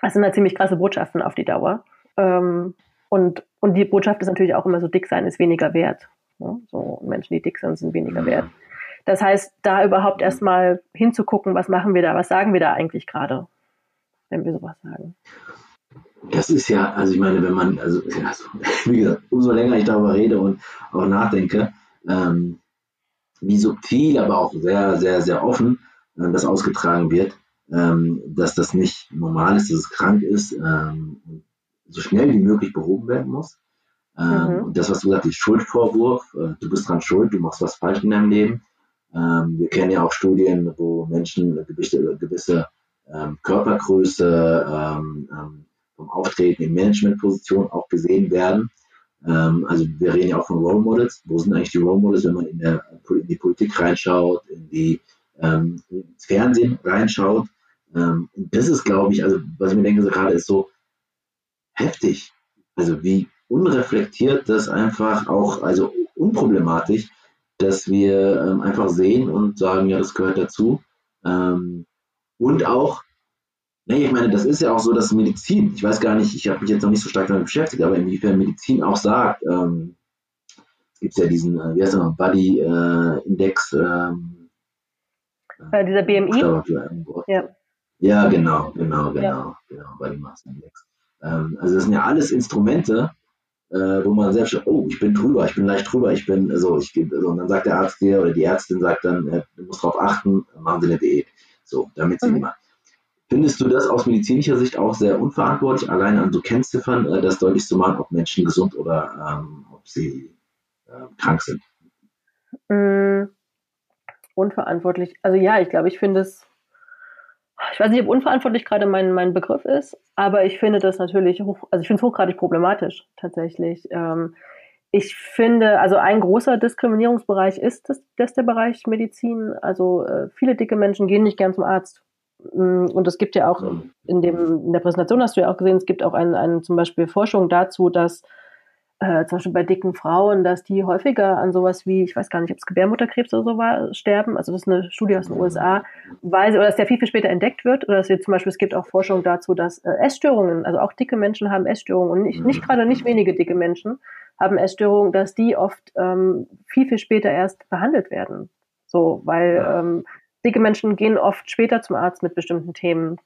das sind halt ziemlich krasse Botschaften auf die Dauer. Ähm, und, und die Botschaft ist natürlich auch immer so, dick sein ist weniger wert. Ne? So Menschen, die dick sind, sind weniger wert. Das heißt, da überhaupt erstmal hinzugucken, was machen wir da, was sagen wir da eigentlich gerade, wenn wir sowas sagen. Das ist ja, also ich meine, wenn man, also, also wie gesagt, umso länger ich darüber rede und auch nachdenke, ähm, wie subtil, aber auch sehr, sehr, sehr offen äh, das ausgetragen wird, ähm, dass das nicht normal ist, dass es krank ist ähm, so schnell wie möglich behoben werden muss. Ähm, mhm. Und das, was du sagst, ist Schuldvorwurf, äh, du bist dran schuld, du machst was falsch in deinem Leben. Ähm, wir kennen ja auch Studien, wo Menschen eine gewisse, gewisse ähm, Körpergröße ähm, ähm, vom Auftreten in Managementpositionen auch gesehen werden. Ähm, also wir reden ja auch von Role Models. Wo sind eigentlich die Role Models, wenn man in, der, in die Politik reinschaut, in die ins Fernsehen reinschaut? und das ist, glaube ich, also was ich mir denke so gerade ist so, heftig. Also wie unreflektiert das einfach auch, also unproblematisch, dass wir ähm, einfach sehen und sagen, ja, das gehört dazu. Ähm, und auch, nee, ich meine, das ist ja auch so, dass Medizin, ich weiß gar nicht, ich habe mich jetzt noch nicht so stark damit beschäftigt, aber inwiefern Medizin auch sagt, ähm, es gibt ja diesen, äh, wie heißt der Body äh, Index. Ähm, äh, dieser BMI? Ja. ja, genau, genau, genau, ja. genau, Body Mass Index. Ähm, also das sind ja alles Instrumente, äh, wo man selbst, oh, ich bin drüber, ich bin leicht drüber, ich bin, so, ich, so, und dann sagt der Arzt dir oder die Ärztin sagt dann, äh, du musst darauf achten, machen Sie eine Diät. So, damit sie mhm. immer. Findest du das aus medizinischer Sicht auch sehr unverantwortlich, alleine an so Kennziffern, äh, das deutlich zu machen, ob Menschen gesund oder ähm, ob sie äh, krank sind? Mhm. Unverantwortlich. Also ja, ich glaube, ich finde es ich weiß nicht, ob unverantwortlich gerade mein, mein Begriff ist, aber ich finde das natürlich hoch, also ich finde es hochgradig problematisch tatsächlich. Ähm, ich finde, also ein großer Diskriminierungsbereich ist das, das der Bereich Medizin. Also äh, viele dicke Menschen gehen nicht gern zum Arzt. Mm, und es gibt ja auch in, dem, in der Präsentation hast du ja auch gesehen, es gibt auch ein, ein, zum Beispiel Forschung dazu, dass äh, zum Beispiel bei dicken Frauen, dass die häufiger an sowas wie, ich weiß gar nicht, ob es Gebärmutterkrebs oder so war, sterben. Also das ist eine Studie aus den USA, weil sie, oder dass der viel, viel später entdeckt wird. Oder dass wir zum Beispiel, es gibt auch Forschung dazu, dass äh, Essstörungen, also auch dicke Menschen haben Essstörungen und nicht, nicht gerade nicht wenige dicke Menschen haben Essstörungen, dass die oft ähm, viel, viel später erst behandelt werden. So, weil ähm, dicke Menschen gehen oft später zum Arzt mit bestimmten Themen,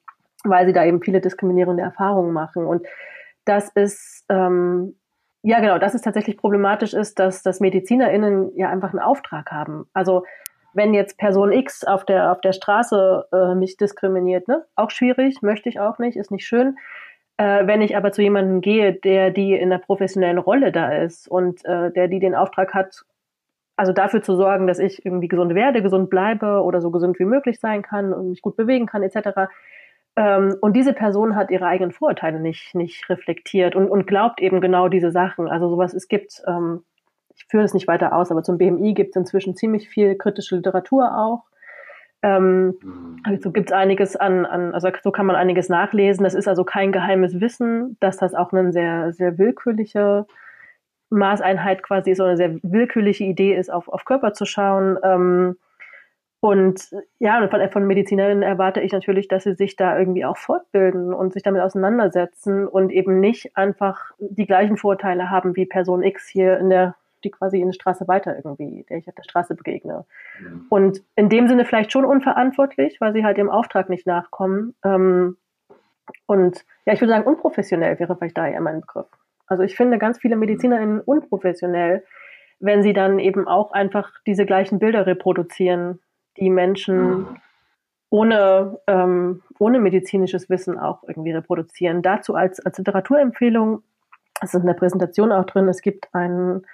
weil sie da eben viele diskriminierende Erfahrungen machen. Und das ist ähm, ja, genau, dass es tatsächlich problematisch ist, dass, dass MedizinerInnen ja einfach einen Auftrag haben. Also wenn jetzt Person X auf der, auf der Straße äh, mich diskriminiert, ne? auch schwierig, möchte ich auch nicht, ist nicht schön. Äh, wenn ich aber zu jemandem gehe, der die in der professionellen Rolle da ist und äh, der die den Auftrag hat, also dafür zu sorgen, dass ich irgendwie gesund werde, gesund bleibe oder so gesund wie möglich sein kann und mich gut bewegen kann, etc., ähm, und diese Person hat ihre eigenen Vorurteile nicht, nicht reflektiert und, und glaubt eben genau diese Sachen. Also sowas, es gibt, ähm, ich führe es nicht weiter aus, aber zum BMI gibt es inzwischen ziemlich viel kritische Literatur auch. Ähm, also gibt es einiges an, an, also so kann man einiges nachlesen. Das ist also kein geheimes Wissen, dass das auch eine sehr, sehr willkürliche Maßeinheit quasi ist, oder eine sehr willkürliche Idee ist, auf, auf Körper zu schauen. Ähm, und ja, von, von Medizinerinnen erwarte ich natürlich, dass sie sich da irgendwie auch fortbilden und sich damit auseinandersetzen und eben nicht einfach die gleichen Vorteile haben wie Person X hier in der, die quasi in der Straße weiter irgendwie, der ich auf der Straße begegne. Mhm. Und in dem Sinne vielleicht schon unverantwortlich, weil sie halt dem Auftrag nicht nachkommen. Ähm, und ja, ich würde sagen, unprofessionell wäre vielleicht da eher mein Begriff. Also ich finde ganz viele MedizinerInnen unprofessionell, wenn sie dann eben auch einfach diese gleichen Bilder reproduzieren die Menschen ohne, ähm, ohne medizinisches Wissen auch irgendwie reproduzieren. Dazu als, als Literaturempfehlung, es ist in der Präsentation auch drin, es gibt einen,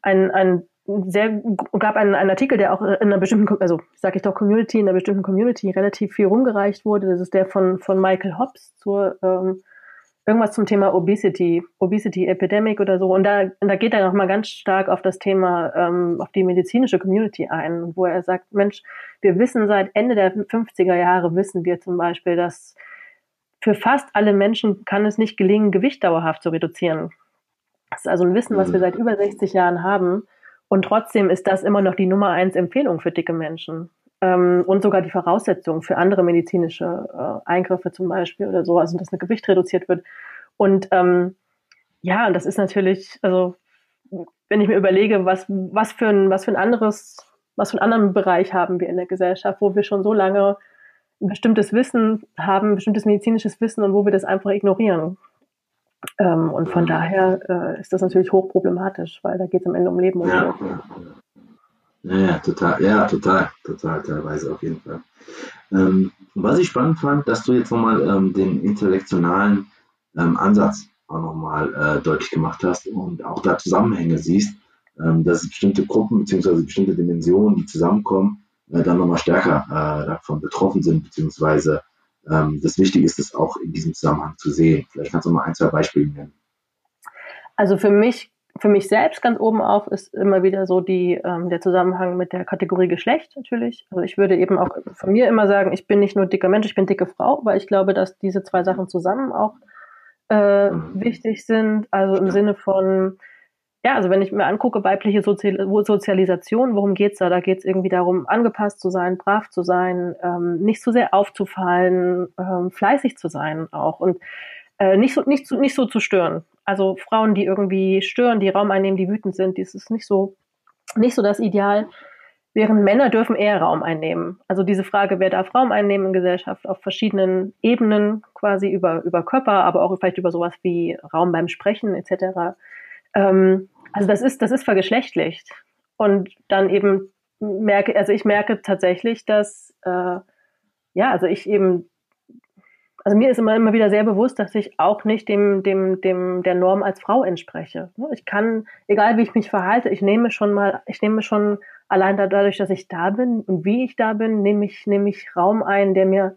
einen, einen sehr, gab einen, einen Artikel, der auch in einer bestimmten, also sage ich doch Community, in einer bestimmten Community relativ viel rumgereicht wurde. Das ist der von, von Michael Hobbs zur ähm, irgendwas zum Thema Obesity, Obesity Epidemic oder so. Und da, und da geht er nochmal ganz stark auf das Thema, ähm, auf die medizinische Community ein, wo er sagt, Mensch, wir wissen seit Ende der 50er Jahre, wissen wir zum Beispiel, dass für fast alle Menschen kann es nicht gelingen, Gewicht dauerhaft zu reduzieren. Das ist also ein Wissen, was wir mhm. seit über 60 Jahren haben. Und trotzdem ist das immer noch die Nummer eins Empfehlung für dicke Menschen ähm, und sogar die Voraussetzung für andere medizinische äh, Eingriffe zum Beispiel oder so, also dass ein Gewicht reduziert wird. Und ähm, ja, und das ist natürlich, also wenn ich mir überlege, was, was, für ein, was für ein anderes, was für einen anderen Bereich haben wir in der Gesellschaft, wo wir schon so lange ein bestimmtes Wissen haben, ein bestimmtes medizinisches Wissen und wo wir das einfach ignorieren. Ähm, und von daher äh, ist das natürlich hochproblematisch, weil da geht es am Ende um Leben und Tod. Ja. Ja, ja, total, ja, total, total, teilweise auf jeden Fall. Ähm, was ich spannend fand, dass du jetzt nochmal ähm, den intellektualen ähm, Ansatz auch nochmal äh, deutlich gemacht hast und auch da Zusammenhänge siehst, ähm, dass es bestimmte Gruppen bzw. bestimmte Dimensionen, die zusammenkommen, äh, dann nochmal stärker äh, davon betroffen sind, beziehungsweise ähm, das Wichtige ist, es auch in diesem Zusammenhang zu sehen. Vielleicht kannst du mal ein, zwei Beispiele nennen. Also für mich für mich selbst ganz oben auf ist immer wieder so die, ähm, der Zusammenhang mit der Kategorie Geschlecht natürlich. Also ich würde eben auch von mir immer sagen, ich bin nicht nur dicker Mensch, ich bin dicke Frau, weil ich glaube, dass diese zwei Sachen zusammen auch äh, mhm. wichtig sind. Also im Sinne von, ja, also wenn ich mir angucke, weibliche Sozial Sozialisation, worum geht's da? Da geht's irgendwie darum, angepasst zu sein, brav zu sein, ähm, nicht zu sehr aufzufallen, ähm, fleißig zu sein auch und äh, nicht, so, nicht, nicht so zu stören. Also Frauen, die irgendwie stören, die Raum einnehmen, die wütend sind, das ist nicht so, nicht so das Ideal. Während Männer dürfen eher Raum einnehmen. Also diese Frage, wer darf Raum einnehmen in Gesellschaft auf verschiedenen Ebenen, quasi über, über Körper, aber auch vielleicht über sowas wie Raum beim Sprechen etc. Ähm, also das ist, das ist vergeschlechtlicht. Und dann eben merke, also ich merke tatsächlich, dass äh, ja, also ich eben also mir ist immer, immer wieder sehr bewusst, dass ich auch nicht dem, dem, dem, der Norm als Frau entspreche. Ne? Ich kann, egal wie ich mich verhalte, ich nehme schon mal, ich nehme schon allein dadurch, dass ich da bin und wie ich da bin, nehme ich, nehme ich Raum ein, der mir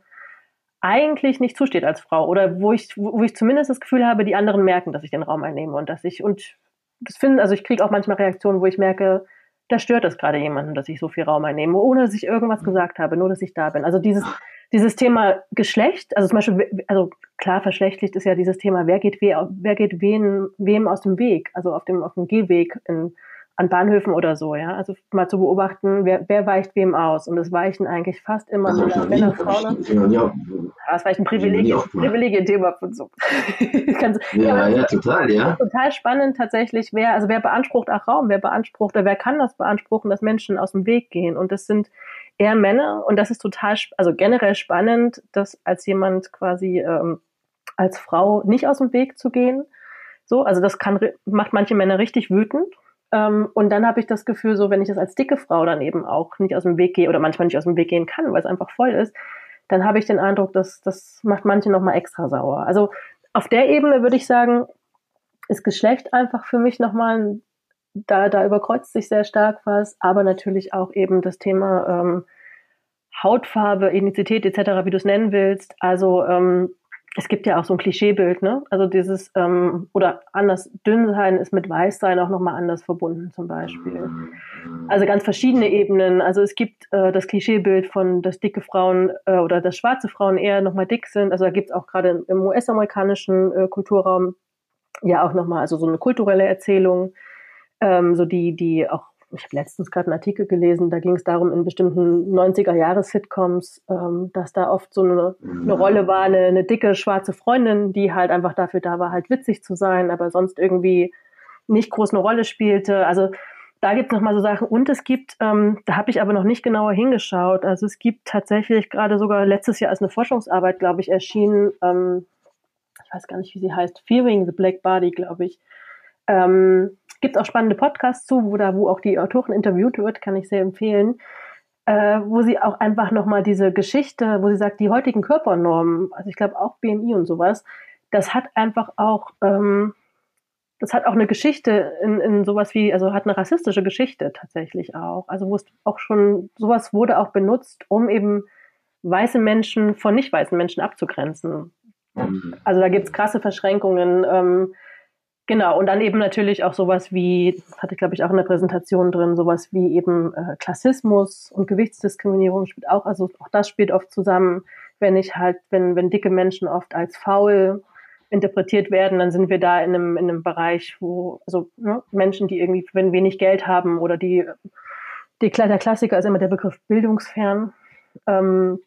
eigentlich nicht zusteht als Frau oder wo ich, wo ich zumindest das Gefühl habe, die anderen merken, dass ich den Raum einnehme und dass ich, und das finde, also ich kriege auch manchmal Reaktionen, wo ich merke, da stört es gerade jemanden, dass ich so viel Raum einnehme, ohne dass ich irgendwas gesagt habe, nur dass ich da bin. Also dieses, dieses Thema Geschlecht, also zum Beispiel, also klar, verschlechtlicht ist ja dieses Thema, wer geht, we, wer geht wen, wem aus dem Weg, also auf dem, auf dem Gehweg in, an Bahnhöfen oder so, ja. Also mal zu beobachten, wer, wer weicht wem aus. Und es weichen eigentlich fast immer also Männer, Männer, Frauen. Das war ein Privileg, Privilegien-Thema von so. ja, ja, ja, total, ja. Total spannend tatsächlich, wer, also wer beansprucht auch Raum, wer beansprucht, oder wer kann das beanspruchen, dass Menschen aus dem Weg gehen. Und das sind eher Männer. Und das ist total, also generell spannend, dass als jemand quasi ähm, als Frau nicht aus dem Weg zu gehen. So, also das kann macht manche Männer richtig wütend und dann habe ich das Gefühl, so wenn ich das als dicke Frau dann eben auch nicht aus dem Weg gehe oder manchmal nicht aus dem Weg gehen kann, weil es einfach voll ist, dann habe ich den Eindruck, dass das macht manche nochmal extra sauer. Also auf der Ebene würde ich sagen, ist Geschlecht einfach für mich nochmal, da, da überkreuzt sich sehr stark was, aber natürlich auch eben das Thema ähm, Hautfarbe, Ethnizität etc., wie du es nennen willst. Also ähm, es gibt ja auch so ein Klischeebild, ne? Also dieses, ähm, oder anders, dünn sein ist mit weiß sein auch nochmal anders verbunden zum Beispiel. Also ganz verschiedene Ebenen. Also es gibt äh, das Klischeebild von, dass dicke Frauen äh, oder dass schwarze Frauen eher nochmal dick sind. Also da gibt es auch gerade im US-amerikanischen äh, Kulturraum ja auch nochmal, also so eine kulturelle Erzählung, ähm, so die, die auch ich habe letztens gerade einen Artikel gelesen, da ging es darum, in bestimmten 90er-Jahres-Sitcoms, ähm, dass da oft so eine, eine Rolle war, eine, eine, dicke schwarze Freundin, die halt einfach dafür da war, halt witzig zu sein, aber sonst irgendwie nicht groß eine Rolle spielte. Also da gibt es nochmal so Sachen. Und es gibt, ähm, da habe ich aber noch nicht genauer hingeschaut, also es gibt tatsächlich gerade sogar letztes Jahr als eine Forschungsarbeit, glaube ich, erschienen, ähm, ich weiß gar nicht, wie sie heißt, Fearing the Black Body, glaube ich. Ähm, Gibt auch spannende Podcasts zu, wo da, wo auch die Autorin interviewt wird, kann ich sehr empfehlen. Äh, wo sie auch einfach nochmal diese Geschichte, wo sie sagt, die heutigen Körpernormen, also ich glaube auch BMI und sowas, das hat einfach auch, ähm, das hat auch eine Geschichte in, in sowas wie, also hat eine rassistische Geschichte tatsächlich auch. Also wo es auch schon, sowas wurde auch benutzt, um eben weiße Menschen von nicht weißen Menschen abzugrenzen. Mhm. Also da gibt es krasse Verschränkungen. Ähm, Genau, und dann eben natürlich auch sowas wie, hatte ich glaube ich auch in der Präsentation drin, sowas wie eben äh, Klassismus und Gewichtsdiskriminierung spielt auch, also auch das spielt oft zusammen, wenn ich halt, wenn, wenn dicke Menschen oft als faul interpretiert werden, dann sind wir da in einem, in einem Bereich, wo, also ne, Menschen, die irgendwie, wenn wenig Geld haben oder die, die der Klassiker ist immer der Begriff bildungsfern, ähm,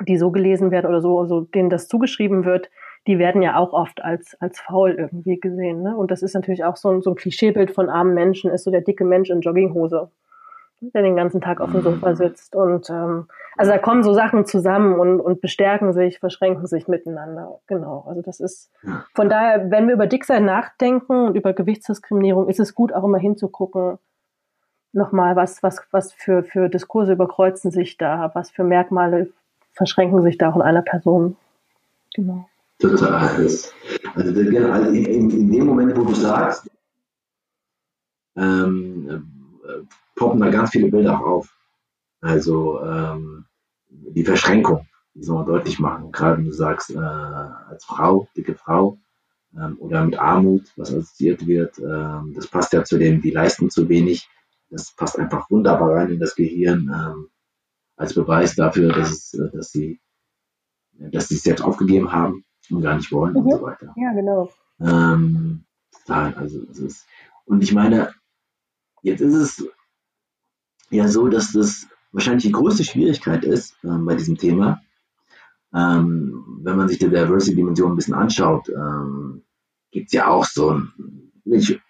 die so gelesen werden oder so, also denen das zugeschrieben wird, die werden ja auch oft als, als faul irgendwie gesehen. Ne? Und das ist natürlich auch so ein, so ein Klischeebild von armen Menschen, ist so der dicke Mensch in Jogginghose, der den ganzen Tag auf dem Sofa mhm. sitzt. Und ähm, also da kommen so Sachen zusammen und, und bestärken sich, verschränken sich miteinander. Genau. Also das ist von daher, wenn wir über Dicksein nachdenken und über Gewichtsdiskriminierung, ist es gut, auch immer hinzugucken, nochmal, was, was, was für, für Diskurse überkreuzen sich da, was für Merkmale verschränken sich da auch in einer Person. Genau. Total. Das, also, also in, in, dem Moment, wo du sagst, ähm, äh, poppen da ganz viele Bilder auch auf. Also ähm, die Verschränkung, die soll man deutlich machen. Gerade wenn du sagst, äh, als Frau, dicke Frau, ähm, oder mit Armut, was assoziiert wird, ähm, das passt ja zu dem, die leisten zu wenig. Das passt einfach wunderbar rein in das Gehirn ähm, als Beweis dafür, dass, es, äh, dass sie dass sie es selbst aufgegeben haben und gar nicht wollen mhm. und so weiter. Ja, genau. Ähm, also es ist, und ich meine, jetzt ist es ja so, dass das wahrscheinlich die größte Schwierigkeit ist ähm, bei diesem Thema. Ähm, wenn man sich die Diversity-Dimension ein bisschen anschaut, ähm, gibt es ja auch so ein nicht,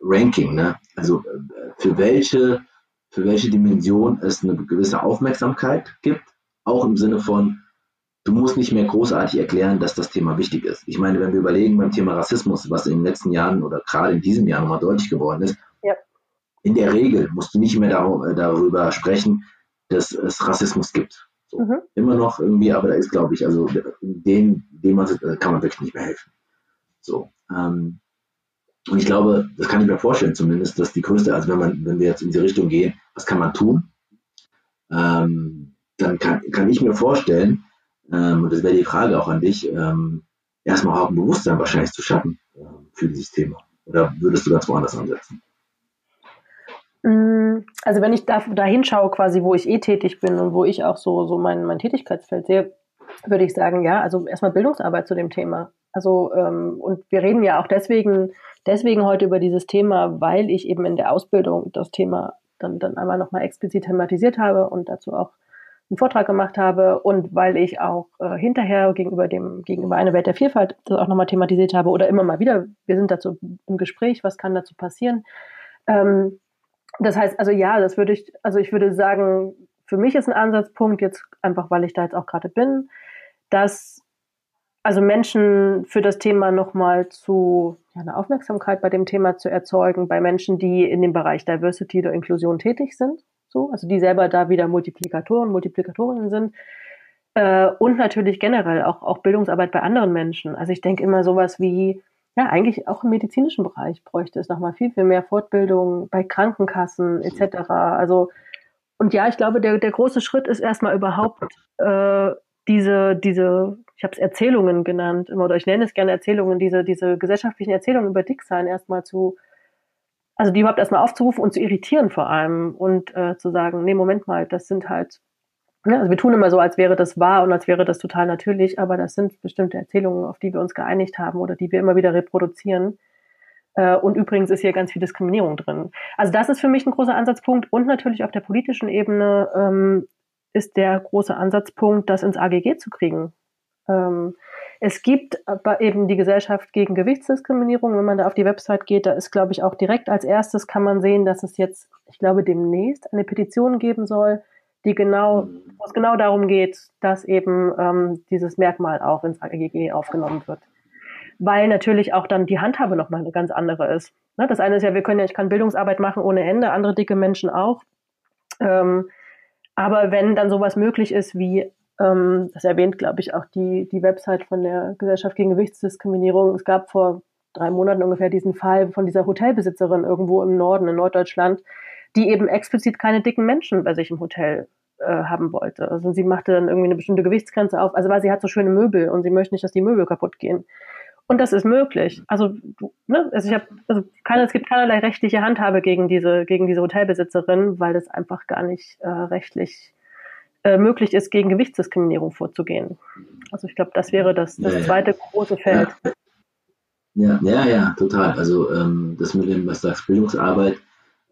Ranking, ne? Also äh, für welche, für welche Dimension es eine gewisse Aufmerksamkeit gibt, auch im Sinne von, du musst nicht mehr großartig erklären, dass das Thema wichtig ist. Ich meine, wenn wir überlegen beim Thema Rassismus, was in den letzten Jahren oder gerade in diesem Jahr nochmal deutlich geworden ist, ja. in der Regel musst du nicht mehr dar darüber sprechen, dass es Rassismus gibt. So. Mhm. Immer noch irgendwie, aber da ist, glaube ich, also den, dem man, kann man wirklich nicht mehr helfen. So. Ähm, und ich glaube, das kann ich mir vorstellen zumindest, dass die größte, also wenn man, wenn wir jetzt in diese Richtung gehen, was kann man tun? Ähm, dann kann, kann ich mir vorstellen, ähm, und das wäre die Frage auch an dich, ähm, erstmal auch ein Bewusstsein wahrscheinlich zu schaffen äh, für dieses Thema. Oder würdest du ganz woanders ansetzen? Mm, also wenn ich da, da hinschaue, quasi, wo ich eh tätig bin und wo ich auch so, so mein, mein Tätigkeitsfeld sehe, würde ich sagen, ja, also erstmal Bildungsarbeit zu dem Thema. Also, ähm, und wir reden ja auch deswegen, deswegen heute über dieses Thema, weil ich eben in der Ausbildung das Thema dann, dann einmal nochmal explizit thematisiert habe und dazu auch einen Vortrag gemacht habe und weil ich auch äh, hinterher gegenüber dem, gegenüber einer Welt der Vielfalt das auch nochmal thematisiert habe oder immer mal wieder, wir sind dazu im Gespräch, was kann dazu passieren. Ähm, das heißt, also ja, das würde ich, also ich würde sagen, für mich ist ein Ansatzpunkt jetzt einfach, weil ich da jetzt auch gerade bin, dass also Menschen für das Thema nochmal zu ja, eine Aufmerksamkeit bei dem Thema zu erzeugen, bei Menschen, die in dem Bereich Diversity oder Inklusion tätig sind, so, also die selber da wieder Multiplikatoren, Multiplikatorinnen sind. Äh, und natürlich generell auch, auch Bildungsarbeit bei anderen Menschen. Also ich denke immer sowas wie, ja, eigentlich auch im medizinischen Bereich bräuchte es nochmal viel, viel mehr Fortbildung bei Krankenkassen etc. Also, und ja, ich glaube, der, der große Schritt ist erstmal überhaupt äh, diese, diese, ich habe es Erzählungen genannt, immer, oder ich nenne es gerne Erzählungen, diese, diese gesellschaftlichen Erzählungen über Dicksein erstmal zu, also die überhaupt erstmal aufzurufen und zu irritieren vor allem und äh, zu sagen, nee, Moment mal, das sind halt, ja, also wir tun immer so, als wäre das wahr und als wäre das total natürlich, aber das sind bestimmte Erzählungen, auf die wir uns geeinigt haben oder die wir immer wieder reproduzieren. Äh, und übrigens ist hier ganz viel Diskriminierung drin. Also das ist für mich ein großer Ansatzpunkt und natürlich auf der politischen Ebene ähm, ist der große Ansatzpunkt, das ins AGG zu kriegen. Ähm, es gibt aber eben die Gesellschaft gegen Gewichtsdiskriminierung. Wenn man da auf die Website geht, da ist, glaube ich, auch direkt als erstes kann man sehen, dass es jetzt, ich glaube, demnächst eine Petition geben soll, die genau, wo es genau darum geht, dass eben ähm, dieses Merkmal auch ins AGG aufgenommen wird. Weil natürlich auch dann die Handhabe nochmal eine ganz andere ist. Ne? Das eine ist ja, wir können ja, ich kann Bildungsarbeit machen ohne Ende, andere dicke Menschen auch. Ähm, aber wenn dann sowas möglich ist wie, ähm, das erwähnt, glaube ich, auch die, die Website von der Gesellschaft gegen Gewichtsdiskriminierung. Es gab vor drei Monaten ungefähr diesen Fall von dieser Hotelbesitzerin irgendwo im Norden, in Norddeutschland, die eben explizit keine dicken Menschen bei sich im Hotel äh, haben wollte. Also sie machte dann irgendwie eine bestimmte Gewichtsgrenze auf, also weil sie hat so schöne Möbel und sie möchte nicht, dass die Möbel kaputt gehen. Und das ist möglich. Also, ne, also ich habe, also keine, es gibt keinerlei rechtliche Handhabe gegen diese, gegen diese Hotelbesitzerin, weil das einfach gar nicht äh, rechtlich äh, möglich ist, gegen Gewichtsdiskriminierung vorzugehen. Also ich glaube, das wäre das, das ja, zweite ja. große Feld. Ja, ja, ja, total. Also ähm, das mit dem, was du sagst, Bildungsarbeit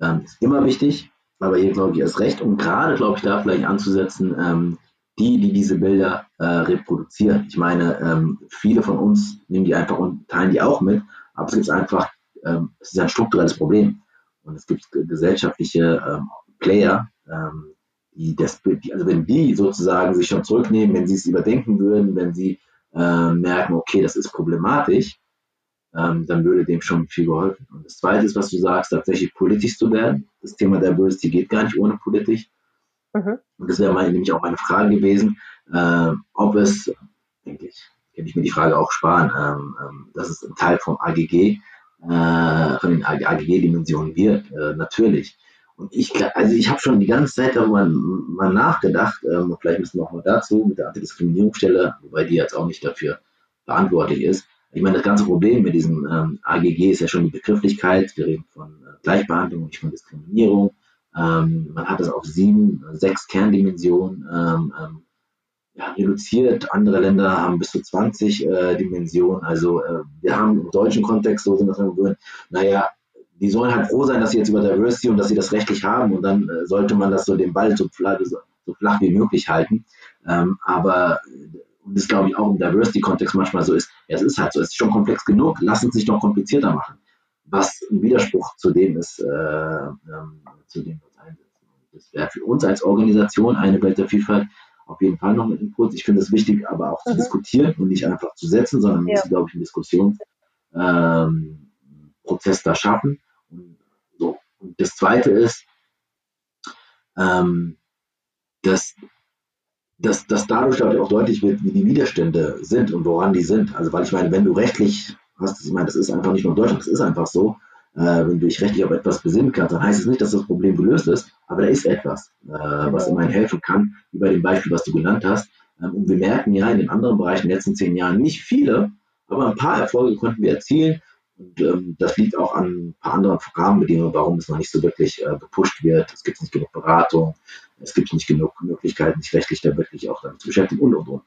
ähm, ist immer wichtig, aber hier glaube ich erst recht. Und gerade glaube ich da vielleicht anzusetzen, ähm, die, die diese Bilder äh, reproduzieren. Ich meine, ähm, viele von uns nehmen die einfach und teilen die auch mit, aber es gibt einfach, ähm, es ist ein strukturelles Problem. Und es gibt gesellschaftliche ähm, Player, ähm, das, also wenn die sozusagen sich schon zurücknehmen, wenn sie es überdenken würden, wenn sie äh, merken, okay, das ist problematisch, ähm, dann würde dem schon viel geholfen. Und das Zweite ist, was du sagst, tatsächlich politisch zu werden. Das Thema Diversity geht gar nicht ohne politisch. Mhm. Und das wäre nämlich auch meine Frage gewesen, äh, ob es, denke ich, kann ich mir die Frage auch sparen, ähm, ähm, dass es ein Teil vom AGG, äh, von den AGG-Dimensionen wird, äh, natürlich. Und ich, also ich habe schon die ganze Zeit darüber mal nachgedacht, ähm, vielleicht müssen wir auch mal dazu mit der Antidiskriminierungsstelle, wobei die jetzt auch nicht dafür verantwortlich ist. Ich meine, das ganze Problem mit diesem ähm, AGG ist ja schon die Begrifflichkeit. Wir reden von äh, Gleichbehandlung, nicht von Diskriminierung. Ähm, man hat es auf sieben, sechs Kerndimensionen ähm, ähm, ja, reduziert. Andere Länder haben bis zu 20 äh, Dimensionen. Also äh, wir haben im deutschen Kontext, so sind wir dran gewöhnt, naja, die sollen halt froh sein, dass sie jetzt über Diversity und dass sie das rechtlich haben und dann äh, sollte man das so den Ball so flach, so, flach wie möglich halten. Ähm, aber und das glaube ich auch im Diversity-Kontext manchmal so ist, ja, es ist halt so, es ist schon komplex genug, lass uns nicht noch komplizierter machen was ein Widerspruch zu dem ist, äh, ähm, zu dem wir uns einsetzen. Das wäre für uns als Organisation eine Welt der Vielfalt auf jeden Fall noch ein Impuls. Ich finde es wichtig, aber auch mhm. zu diskutieren und nicht einfach zu setzen, sondern ja. muss, glaube ich, einen Diskussionsprozess ähm, da schaffen. So. und das Zweite ist, ähm, dass, dass, dass dadurch, glaube ich, auch deutlich wird, wie die Widerstände sind und woran die sind. Also, weil ich meine, wenn du rechtlich hast. Ich meine, das ist einfach nicht nur in Deutschland, das ist einfach so. Äh, wenn du dich rechtlich auf etwas besinnen kannst, dann heißt es nicht, dass das Problem gelöst ist, aber da ist etwas, äh, was immerhin helfen kann, wie bei dem Beispiel, was du genannt hast. Ähm, und wir merken ja in den anderen Bereichen in den letzten zehn Jahren nicht viele, aber ein paar Erfolge konnten wir erzielen. Und ähm, das liegt auch an ein paar anderen Rahmenbedingungen, warum es noch nicht so wirklich äh, gepusht wird. Es gibt nicht genug Beratung, es gibt nicht genug Möglichkeiten, sich rechtlich da wirklich auch damit zu beschäftigen und und und.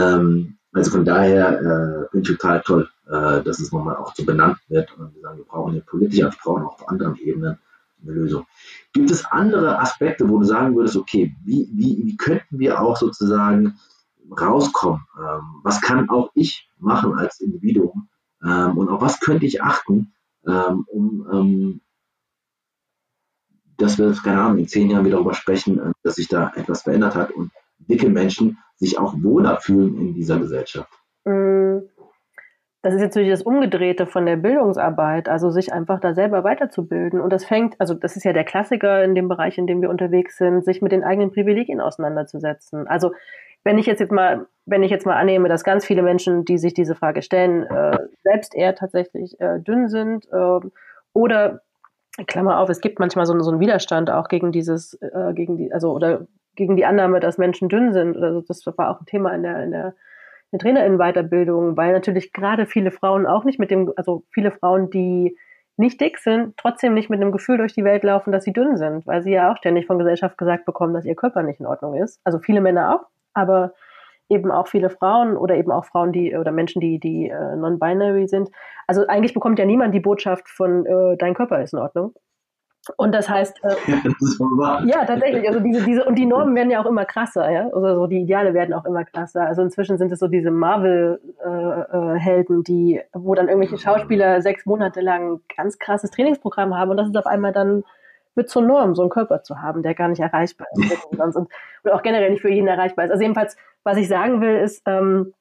Ähm, also von daher äh, bin ich total toll, äh, dass es nochmal auch so benannt wird und wir sagen, wir brauchen hier politisch, aber wir brauchen auch auf anderen Ebenen eine Lösung. Gibt es andere Aspekte, wo du sagen würdest, okay, wie, wie, wie könnten wir auch sozusagen rauskommen? Ähm, was kann auch ich machen als Individuum? Ähm, und auf was könnte ich achten, ähm, um ähm, dass wir, keine Ahnung, in zehn Jahren wieder darüber sprechen, äh, dass sich da etwas verändert hat und dicke Menschen sich auch wohler fühlen in dieser Gesellschaft. Mm, das ist jetzt natürlich das Umgedrehte von der Bildungsarbeit, also sich einfach da selber weiterzubilden. Und das fängt, also das ist ja der Klassiker in dem Bereich, in dem wir unterwegs sind, sich mit den eigenen Privilegien auseinanderzusetzen. Also wenn ich jetzt, jetzt mal, wenn ich jetzt mal annehme, dass ganz viele Menschen, die sich diese Frage stellen, äh, selbst eher tatsächlich äh, dünn sind äh, oder Klammer auf, es gibt manchmal so, so einen Widerstand auch gegen dieses, äh, gegen die, also oder gegen die Annahme, dass Menschen dünn sind. Oder so. Das war auch ein Thema in der, in der eine Trainerinnenweiterbildung, weil natürlich gerade viele Frauen auch nicht mit dem, also viele Frauen, die nicht dick sind, trotzdem nicht mit dem Gefühl durch die Welt laufen, dass sie dünn sind, weil sie ja auch ständig von Gesellschaft gesagt bekommen, dass ihr Körper nicht in Ordnung ist. Also viele Männer auch, aber eben auch viele Frauen oder eben auch Frauen, die oder Menschen, die die äh, non-binary sind. Also eigentlich bekommt ja niemand die Botschaft von äh, dein Körper ist in Ordnung. Und das heißt, äh, ja, tatsächlich, also diese, diese, und die Normen werden ja auch immer krasser, ja, oder so, die Ideale werden auch immer krasser. Also inzwischen sind es so diese Marvel-Helden, äh, äh, die, wo dann irgendwelche Schauspieler sechs Monate lang ganz krasses Trainingsprogramm haben und das ist auf einmal dann, wird zur Norm, so einen Körper zu haben, der gar nicht erreichbar ist und, und, und auch generell nicht für jeden erreichbar ist. Also jedenfalls, was ich sagen will, ist, ähm,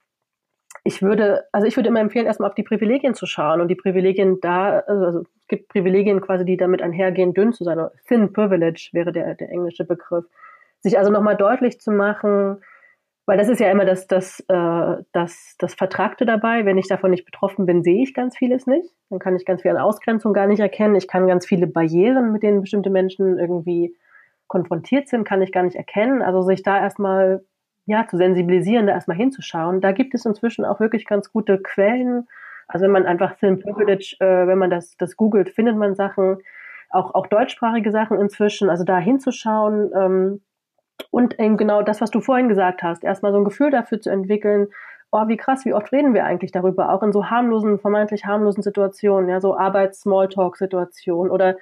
ich würde, also ich würde immer empfehlen, erstmal auf die Privilegien zu schauen und die Privilegien da, also es gibt Privilegien quasi, die damit einhergehen, dünn zu sein. Thin Privilege wäre der, der englische Begriff. Sich also nochmal deutlich zu machen, weil das ist ja immer das, das, äh, das, das Vertragte dabei. Wenn ich davon nicht betroffen bin, sehe ich ganz vieles nicht. Dann kann ich ganz viel an Ausgrenzung gar nicht erkennen. Ich kann ganz viele Barrieren, mit denen bestimmte Menschen irgendwie konfrontiert sind, kann ich gar nicht erkennen. Also sich da erstmal ja, zu sensibilisieren, da erstmal hinzuschauen. Da gibt es inzwischen auch wirklich ganz gute Quellen. Also wenn man einfach Film Privilege, äh, wenn man das, das googelt, findet man Sachen, auch, auch deutschsprachige Sachen inzwischen, also da hinzuschauen ähm, und eben genau das, was du vorhin gesagt hast, erstmal so ein Gefühl dafür zu entwickeln, oh, wie krass, wie oft reden wir eigentlich darüber, auch in so harmlosen, vermeintlich harmlosen Situationen, ja, so Arbeits-Smalltalk-Situationen oder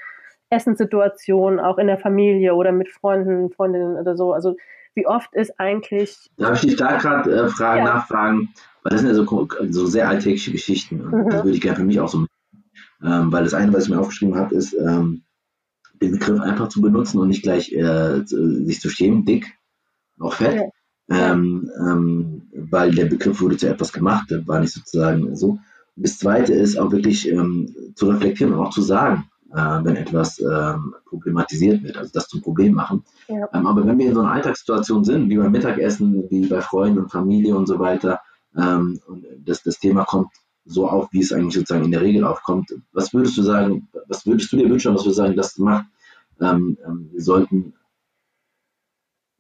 Essenssituationen, auch in der Familie oder mit Freunden, Freundinnen oder so. Also wie oft ist eigentlich. Darf ich dich da gerade äh, fragen, ja. nachfragen? Weil das sind ja so, so sehr alltägliche Geschichten. Mhm. die würde ich gerne für mich auch so ähm, weil das eine, was ich mir aufgeschrieben habe, ist, ähm, den Begriff einfach zu benutzen und nicht gleich äh, sich zu schämen, dick, auch fett. Ja. Ähm, ähm, weil der Begriff wurde zu etwas gemacht, war nicht sozusagen so. Und das zweite ist auch wirklich ähm, zu reflektieren und auch zu sagen, äh, wenn etwas ähm, problematisiert wird, also das zum Problem machen. Ja. Ähm, aber wenn wir in so einer Alltagssituation sind, wie beim Mittagessen, wie bei Freunden und Familie und so weiter, ähm, und das, das Thema kommt so auf, wie es eigentlich sozusagen in der Regel aufkommt. Was würdest du sagen, was würdest du dir wünschen, was wir sagen, das macht? Ähm, ähm, wir sollten,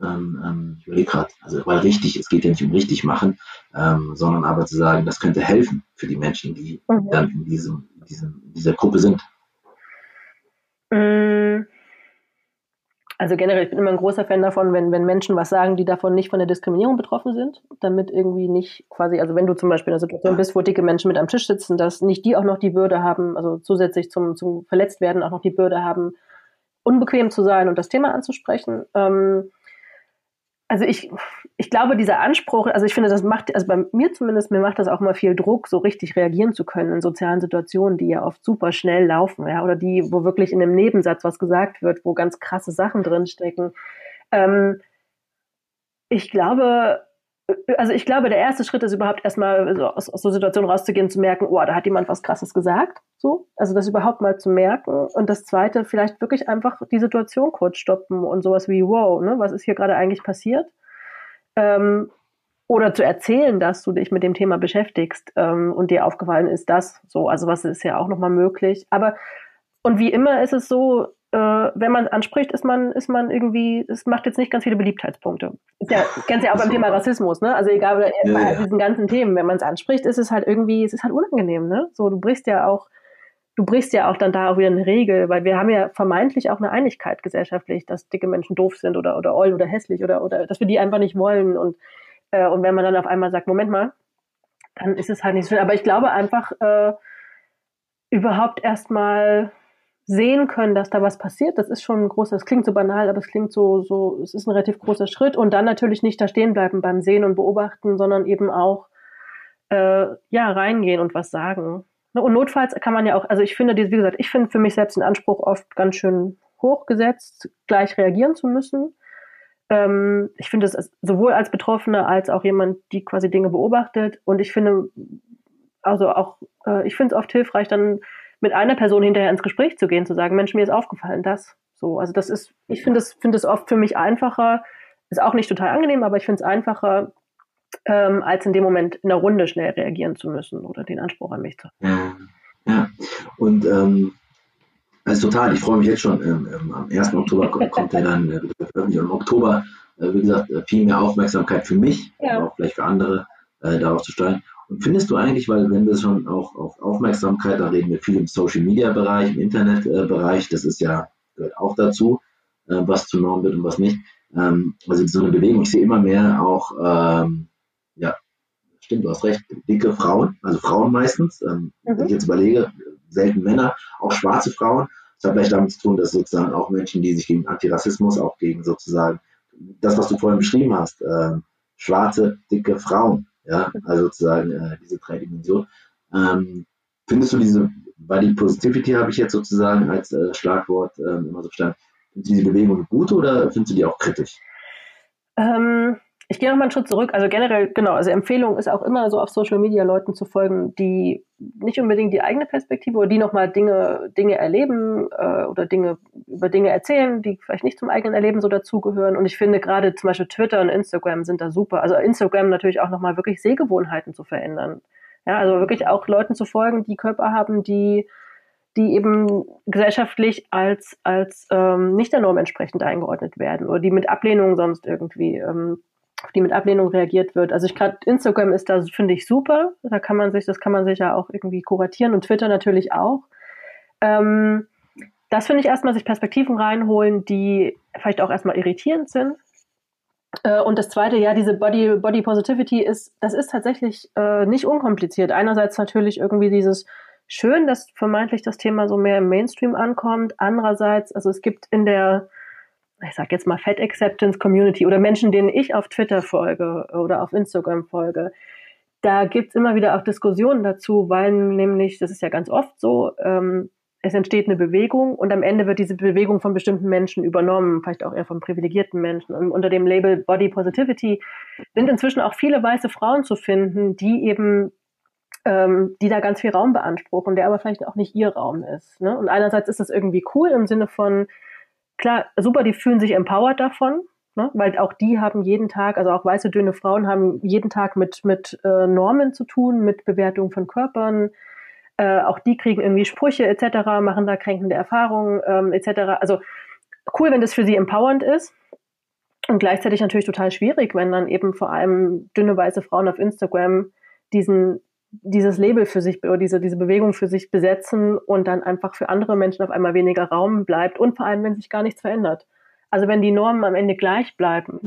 ähm, ähm ich überlege gerade, also weil richtig, es geht ja nicht um richtig machen, ähm, sondern aber zu sagen, das könnte helfen für die Menschen, die mhm. dann in diesem, diesem, dieser Gruppe sind. Mm. Also generell, ich bin immer ein großer Fan davon, wenn, wenn Menschen was sagen, die davon nicht von der Diskriminierung betroffen sind, damit irgendwie nicht quasi, also wenn du zum Beispiel in einer Situation bist, wo dicke Menschen mit am Tisch sitzen, dass nicht die auch noch die Bürde haben, also zusätzlich zum, zum Verletztwerden auch noch die Bürde haben, unbequem zu sein und das Thema anzusprechen. Ähm, also ich, ich glaube, dieser Anspruch, also ich finde, das macht, also bei mir zumindest, mir macht das auch mal viel Druck, so richtig reagieren zu können in sozialen Situationen, die ja oft super schnell laufen, ja, oder die, wo wirklich in einem Nebensatz was gesagt wird, wo ganz krasse Sachen drinstecken. Ähm, ich glaube, also ich glaube, der erste Schritt ist überhaupt erstmal so aus, aus so Situationen rauszugehen, zu merken, oh, da hat jemand was Krasses gesagt, so, also das überhaupt mal zu merken. Und das Zweite, vielleicht wirklich einfach die Situation kurz stoppen und sowas wie, wow, ne, was ist hier gerade eigentlich passiert? Ähm, oder zu erzählen, dass du dich mit dem Thema beschäftigst ähm, und dir aufgefallen ist, das so, also was ist ja auch nochmal möglich. Aber und wie immer ist es so, äh, wenn man anspricht, ist man, ist man irgendwie, es macht jetzt nicht ganz viele Beliebtheitspunkte. Ist ja, kennst ja auch beim Thema Rassismus, ne? Also egal, bei ja, ja. diesen ganzen Themen, wenn man es anspricht, ist es halt irgendwie, es ist halt unangenehm, ne? So, du brichst ja auch, du brichst ja auch dann da auch wieder eine Regel, weil wir haben ja vermeintlich auch eine Einigkeit gesellschaftlich, dass dicke Menschen doof sind oder, oder oll oder hässlich oder, oder, dass wir die einfach nicht wollen und, äh, und wenn man dann auf einmal sagt, Moment mal, dann ist es halt nicht so schön. Aber ich glaube einfach, äh, überhaupt erstmal sehen können, dass da was passiert, das ist schon ein großer, das klingt so banal, aber es klingt so, so, es ist ein relativ großer Schritt und dann natürlich nicht da stehen bleiben beim Sehen und Beobachten, sondern eben auch, äh, ja, reingehen und was sagen. Ne, und notfalls kann man ja auch, also ich finde, wie gesagt, ich finde für mich selbst den Anspruch oft ganz schön hochgesetzt, gleich reagieren zu müssen. Ähm, ich finde es sowohl als Betroffene als auch jemand, die quasi Dinge beobachtet. Und ich finde, also auch, äh, ich finde es oft hilfreich, dann mit einer Person hinterher ins Gespräch zu gehen, zu sagen, Mensch, mir ist aufgefallen, das. So, also das ist, ich finde es finde es oft für mich einfacher, ist auch nicht total angenehm, aber ich finde es einfacher, ähm, als in dem Moment in der Runde schnell reagieren zu müssen oder den Anspruch an mich zu haben. Ja, ja. und ähm, also total, ich freue mich jetzt schon. Ähm, ähm am 1. Oktober kommt, kommt er dann äh, im Oktober, äh, wie gesagt, äh, viel mehr Aufmerksamkeit für mich, ja. aber auch vielleicht für andere äh, darauf zu steuern. Und findest du eigentlich, weil wenn wir schon auch auf Aufmerksamkeit, da reden wir viel im Social Media Bereich, im Internet äh, Bereich, das ist ja gehört auch dazu, äh, was zu Norm wird und was nicht. Ähm, also so eine Bewegung, ich sehe immer mehr auch, ähm, ja, stimmt, du hast recht, dicke Frauen, also Frauen meistens, ähm, mhm. wenn ich jetzt überlege, selten Männer, auch schwarze Frauen. Das hat vielleicht damit zu tun, dass sozusagen auch Menschen, die sich gegen Antirassismus, auch gegen sozusagen das, was du vorhin beschrieben hast, schwarze, dicke Frauen, ja, also sozusagen äh, diese drei Dimensionen. Ähm, findest du diese Body Positivity habe ich jetzt sozusagen als äh, Schlagwort ähm, immer so verstanden. Diese Bewegung gut oder findest du die auch kritisch? Ähm, ich gehe nochmal einen Schritt zurück. Also generell, genau, also Empfehlung ist auch immer so auf Social Media Leuten zu folgen, die nicht unbedingt die eigene Perspektive oder die nochmal Dinge, Dinge erleben äh, oder Dinge über Dinge erzählen, die vielleicht nicht zum eigenen Erleben so dazugehören. Und ich finde gerade zum Beispiel Twitter und Instagram sind da super. Also Instagram natürlich auch nochmal wirklich Sehgewohnheiten zu verändern. Ja, also wirklich auch Leuten zu folgen, die Körper haben, die die eben gesellschaftlich als, als ähm, nicht der Norm entsprechend eingeordnet werden oder die mit Ablehnung sonst irgendwie ähm, auf die mit Ablehnung reagiert wird. Also ich gerade Instagram ist da, finde ich, super. Da kann man sich, das kann man sich ja auch irgendwie kuratieren und Twitter natürlich auch. Ähm, das finde ich erstmal sich Perspektiven reinholen, die vielleicht auch erstmal irritierend sind. Äh, und das zweite, ja, diese Body, Body Positivity ist, das ist tatsächlich äh, nicht unkompliziert. Einerseits natürlich irgendwie dieses schön, dass vermeintlich das Thema so mehr im Mainstream ankommt. Andererseits, also es gibt in der ich sag jetzt mal Fat Acceptance Community oder Menschen, denen ich auf Twitter folge oder auf Instagram folge, da gibt's immer wieder auch Diskussionen dazu, weil nämlich, das ist ja ganz oft so, ähm, es entsteht eine Bewegung und am Ende wird diese Bewegung von bestimmten Menschen übernommen, vielleicht auch eher von privilegierten Menschen. Und unter dem Label Body Positivity sind inzwischen auch viele weiße Frauen zu finden, die eben, ähm, die da ganz viel Raum beanspruchen, der aber vielleicht auch nicht ihr Raum ist. Ne? Und einerseits ist das irgendwie cool im Sinne von, klar, super, die fühlen sich empowered davon, ne? weil auch die haben jeden Tag, also auch weiße, dünne Frauen haben jeden Tag mit, mit äh, Normen zu tun, mit Bewertung von Körpern. Äh, auch die kriegen irgendwie Sprüche etc., machen da kränkende Erfahrungen ähm, etc. Also cool, wenn das für sie empowernd ist. Und gleichzeitig natürlich total schwierig, wenn dann eben vor allem dünne weiße Frauen auf Instagram diesen dieses Label für sich oder diese, diese Bewegung für sich besetzen und dann einfach für andere Menschen auf einmal weniger Raum bleibt und vor allem, wenn sich gar nichts verändert. Also wenn die Normen am Ende gleich bleiben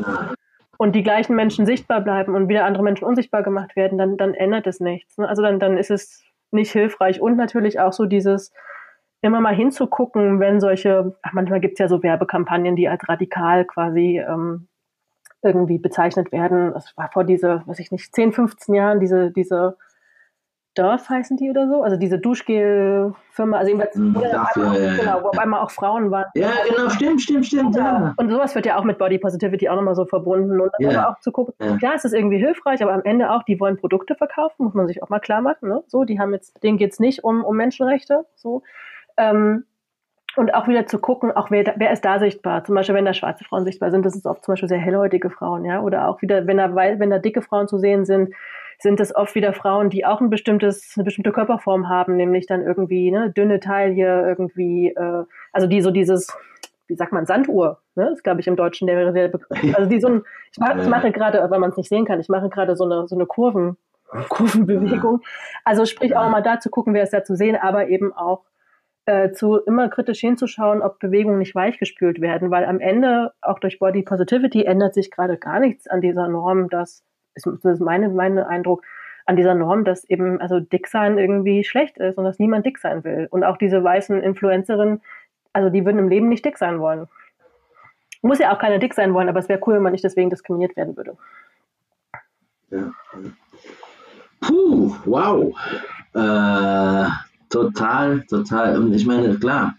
und die gleichen Menschen sichtbar bleiben und wieder andere Menschen unsichtbar gemacht werden, dann, dann ändert es nichts. Ne? Also dann, dann ist es nicht hilfreich und natürlich auch so dieses immer mal hinzugucken, wenn solche, ach, manchmal gibt es ja so Werbekampagnen, die als radikal quasi ähm, irgendwie bezeichnet werden. Es war vor diese, weiß ich nicht, 10, 15 Jahren diese, diese Dove heißen die oder so, also diese Duschgel-Firma, also jedenfalls, mm, dafür, einmal, ja, genau, wo auf einmal auch Frauen waren. Ja, genau, stimmt, stimmt, stimmt. Ja. Und sowas wird ja auch mit Body Positivity auch nochmal so verbunden. Und dann ja. auch zu gucken, ja. klar, es ist irgendwie hilfreich, aber am Ende auch, die wollen Produkte verkaufen, muss man sich auch mal klar machen. Ne? So, die haben jetzt, denen geht's nicht um, um Menschenrechte. So. Ähm, und auch wieder zu gucken, auch wer, wer ist da sichtbar. Zum Beispiel, wenn da schwarze Frauen sichtbar sind, das ist oft zum Beispiel sehr hellhäutige Frauen, ja. Oder auch wieder, wenn da, wenn da dicke Frauen zu sehen sind, sind es oft wieder Frauen, die auch ein bestimmtes, eine bestimmte Körperform haben, nämlich dann irgendwie ne, dünne Taille, irgendwie, äh, also die so dieses, wie sagt man, Sanduhr, ne? Das glaube ich im Deutschen der wäre der Also die so ein, ich mache, ich mache gerade, weil man es nicht sehen kann, ich mache gerade so eine so eine Kurven, Kurvenbewegung. Also sprich auch mal da zu gucken, wer ist da zu sehen, aber eben auch äh, zu immer kritisch hinzuschauen, ob Bewegungen nicht weichgespült werden, weil am Ende auch durch Body Positivity ändert sich gerade gar nichts an dieser Norm, dass ist, ist meine, mein Eindruck, an dieser Norm, dass eben also dick sein irgendwie schlecht ist und dass niemand dick sein will. Und auch diese weißen Influencerinnen, also die würden im Leben nicht dick sein wollen. Muss ja auch keiner dick sein wollen, aber es wäre cool, wenn man nicht deswegen diskriminiert werden würde. Ja. Puh, wow. Äh, total, total. Und ich meine, klar,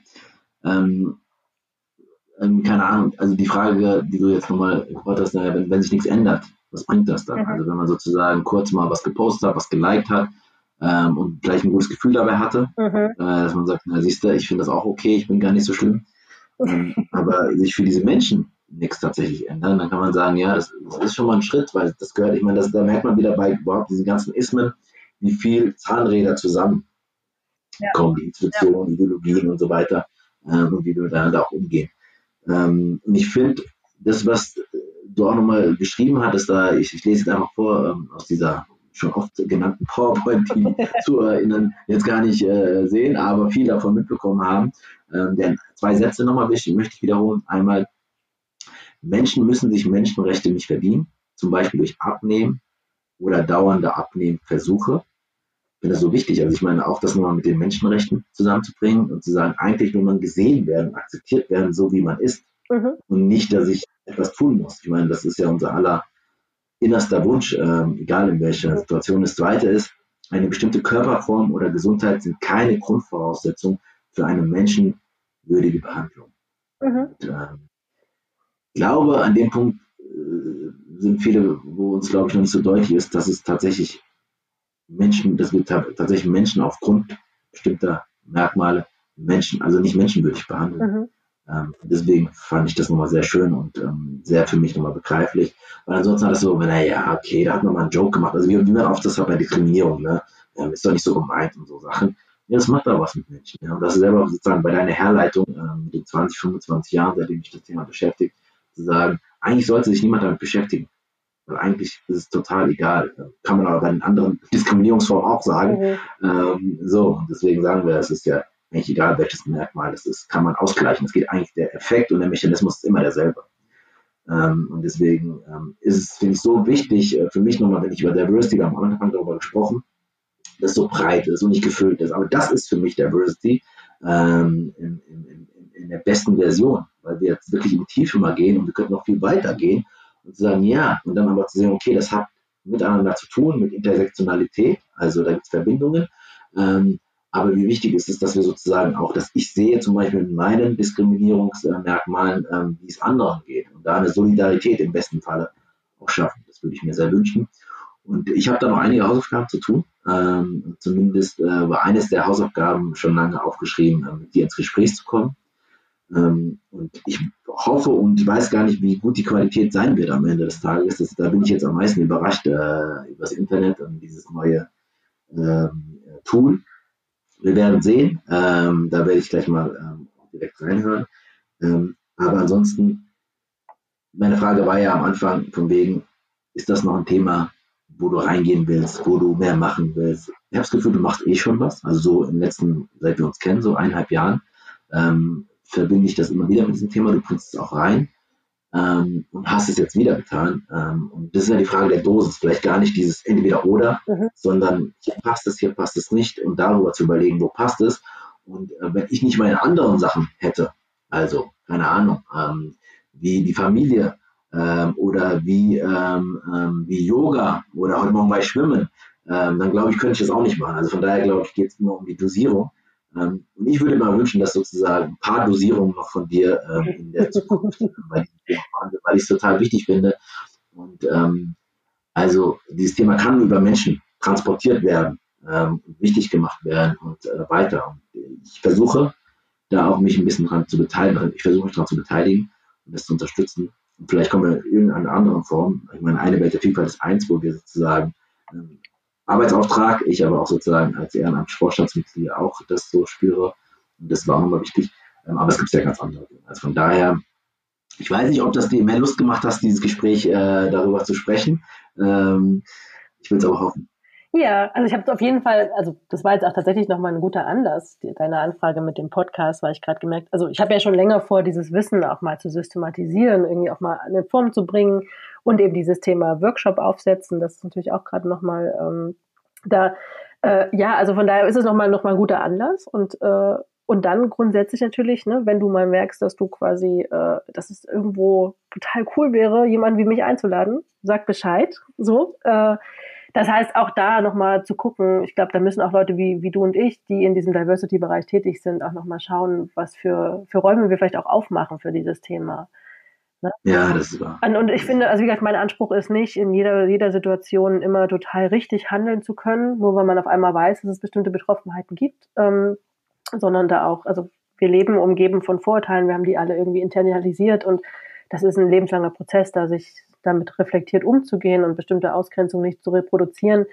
ähm, ähm, keine Ahnung, also die Frage, die du jetzt nochmal gefragt hast, naja, wenn, wenn sich nichts ändert, was bringt das dann? Mhm. Also wenn man sozusagen kurz mal was gepostet hat, was geliked hat ähm, und gleich ein gutes Gefühl dabei hatte, mhm. äh, dass man sagt, na siehst du, ich finde das auch okay, ich bin gar nicht so schlimm. Ähm, aber sich für diese Menschen nichts tatsächlich ändern, dann kann man sagen, ja, das, das, ist schon mal ein Schritt, weil das gehört, ich meine, das, da merkt man wieder bei überhaupt diesen ganzen Ismen, wie viel Zahnräder zusammen ja. kommen, die Institutionen, ja. Ideologien und so weiter, äh, und wie wir miteinander auch umgehen. Ähm, und ich finde, das, was du auch nochmal geschrieben hattest, da, ich, ich lese jetzt einfach vor, ähm, aus dieser schon oft genannten PowerPoint, die ZuhörerInnen jetzt gar nicht äh, sehen, aber viel davon mitbekommen haben. Ähm, denn zwei Sätze nochmal wichtig, möchte ich wiederholen. Einmal, Menschen müssen sich Menschenrechte nicht verdienen, zum Beispiel durch Abnehmen oder dauernde Abnehmversuche. Ich finde das so wichtig. Also ich meine auch das nochmal mit den Menschenrechten zusammenzubringen und zu sagen, eigentlich will man gesehen werden, akzeptiert werden, so wie man ist. Mhm. Und nicht, dass ich etwas tun muss. Ich meine, das ist ja unser aller innerster Wunsch, ähm, egal in welcher Situation. Das zweite ist, eine bestimmte Körperform oder Gesundheit sind keine Grundvoraussetzung für eine menschenwürdige Behandlung. Mhm. Und, ähm, ich glaube, an dem Punkt äh, sind viele, wo uns, glaube ich, noch nicht so deutlich ist, dass es tatsächlich Menschen, dass wir tatsächlich Menschen aufgrund bestimmter Merkmale Menschen, also nicht menschenwürdig behandeln. Mhm. Ähm, deswegen fand ich das nochmal sehr schön und ähm, sehr für mich nochmal begreiflich. Weil ansonsten hat es so, naja, okay, da hat man mal einen Joke gemacht. Also wie, wie man oft das hat bei Diskriminierung, ne? Ja, ist doch nicht so gemeint und so Sachen. Ja, das macht da was mit Menschen. Ja? Und das ist selber sozusagen bei deiner Herleitung ähm, mit den 20, 25 Jahren, seitdem ich das Thema beschäftigt, zu sagen, eigentlich sollte sich niemand damit beschäftigen. Weil eigentlich ist es total egal. Kann man aber bei den anderen Diskriminierungsformen auch sagen. Mhm. Ähm, so, deswegen sagen wir, es ist ja eigentlich egal, welches Merkmal es ist, kann man ausgleichen. Es geht eigentlich, der Effekt und der Mechanismus ist immer derselbe. Ähm, und deswegen ähm, ist es, finde ich, so wichtig, äh, für mich nochmal, wenn ich über Diversity, wir haben am Anfang darüber gesprochen, dass es so breit ist und nicht gefüllt ist. Aber das ist für mich Diversity ähm, in, in, in, der besten Version, weil wir jetzt wirklich in die Tiefe mal gehen und wir könnten noch viel weiter gehen und sagen, ja, und dann aber zu sehen, okay, das hat miteinander zu tun, mit Intersektionalität, also da gibt es Verbindungen. Ähm, aber wie wichtig ist es, dass wir sozusagen auch, dass ich sehe zum Beispiel in meinen Diskriminierungsmerkmalen, ähm, wie es anderen geht und da eine Solidarität im besten Falle auch schaffen. Das würde ich mir sehr wünschen. Und ich habe da noch einige Hausaufgaben zu tun. Ähm, zumindest äh, war eines der Hausaufgaben schon lange aufgeschrieben, äh, mit dir ins Gespräch zu kommen. Ähm, und ich hoffe und weiß gar nicht, wie gut die Qualität sein wird am Ende des Tages. Das, da bin ich jetzt am meisten überrascht äh, über das Internet und dieses neue Tool. Wir werden sehen. Ähm, da werde ich gleich mal ähm, direkt reinhören. Ähm, aber ansonsten, meine Frage war ja am Anfang von wegen, ist das noch ein Thema, wo du reingehen willst, wo du mehr machen willst? Ich habe das Gefühl, du machst eh schon was. Also so im letzten, seit wir uns kennen, so eineinhalb Jahren, ähm, verbinde ich das immer wieder mit diesem Thema. Du bringst es auch rein ähm, und hast es jetzt wieder getan. Ähm, und das ist ja die Frage der Dosis, vielleicht gar nicht dieses entweder oder, mhm. sondern hier passt es, hier passt es nicht und darüber zu überlegen, wo passt es. Und äh, wenn ich nicht meine anderen Sachen hätte, also keine Ahnung, ähm, wie die Familie ähm, oder wie, ähm, ähm, wie Yoga oder heute Morgen bei Schwimmen, dann glaube ich, könnte ich das auch nicht machen. Also von daher glaube ich, geht es immer um die Dosierung. Ähm, und ich würde mir wünschen, dass sozusagen ein paar Dosierungen noch von dir ähm, in der Zukunft, weil, weil ich es total wichtig finde. Und ähm, also dieses Thema kann über Menschen transportiert werden, ähm, wichtig gemacht werden und äh, weiter. Und ich versuche da auch mich ein bisschen dran zu beteiligen. Ich versuche mich daran zu beteiligen und das zu unterstützen. Und vielleicht kommen wir in irgendeiner anderen Form. Ich meine, eine Welt der Vielfalt ist eins, wo wir sozusagen ähm, Arbeitsauftrag, ich aber auch sozusagen als Ehrenamtsvorstandsmitglied auch das so spüre. Und das war auch nochmal wichtig. Ähm, aber es gibt ja ganz andere Dinge. Also von daher, ich weiß nicht, ob das dir mehr Lust gemacht hast, dieses Gespräch äh, darüber zu sprechen. Ähm, ich will es aber hoffen. Ja, also ich habe auf jeden Fall, also das war jetzt auch tatsächlich nochmal ein guter Anlass, die, deine Anfrage mit dem Podcast, weil ich gerade gemerkt, also ich habe ja schon länger vor, dieses Wissen auch mal zu systematisieren, irgendwie auch mal in Form zu bringen und eben dieses Thema Workshop aufsetzen, das ist natürlich auch gerade nochmal ähm, da, äh, ja, also von daher ist es nochmal noch mal ein guter Anlass und äh, und dann grundsätzlich natürlich, ne, wenn du mal merkst, dass du quasi, äh, dass es irgendwo total cool wäre, jemanden wie mich einzuladen, sag Bescheid. So. Äh, das heißt, auch da nochmal zu gucken, ich glaube, da müssen auch Leute wie, wie du und ich, die in diesem Diversity-Bereich tätig sind, auch nochmal schauen, was für, für Räume wir vielleicht auch aufmachen für dieses Thema. Ne? Ja, das ist wahr. Und ich finde, also wie gesagt, mein Anspruch ist nicht, in jeder, jeder Situation immer total richtig handeln zu können, nur weil man auf einmal weiß, dass es bestimmte Betroffenheiten gibt, ähm, sondern da auch, also wir leben umgeben von Vorurteilen, wir haben die alle irgendwie internalisiert und das ist ein lebenslanger Prozess, da sich damit reflektiert umzugehen und bestimmte Ausgrenzungen nicht zu reproduzieren,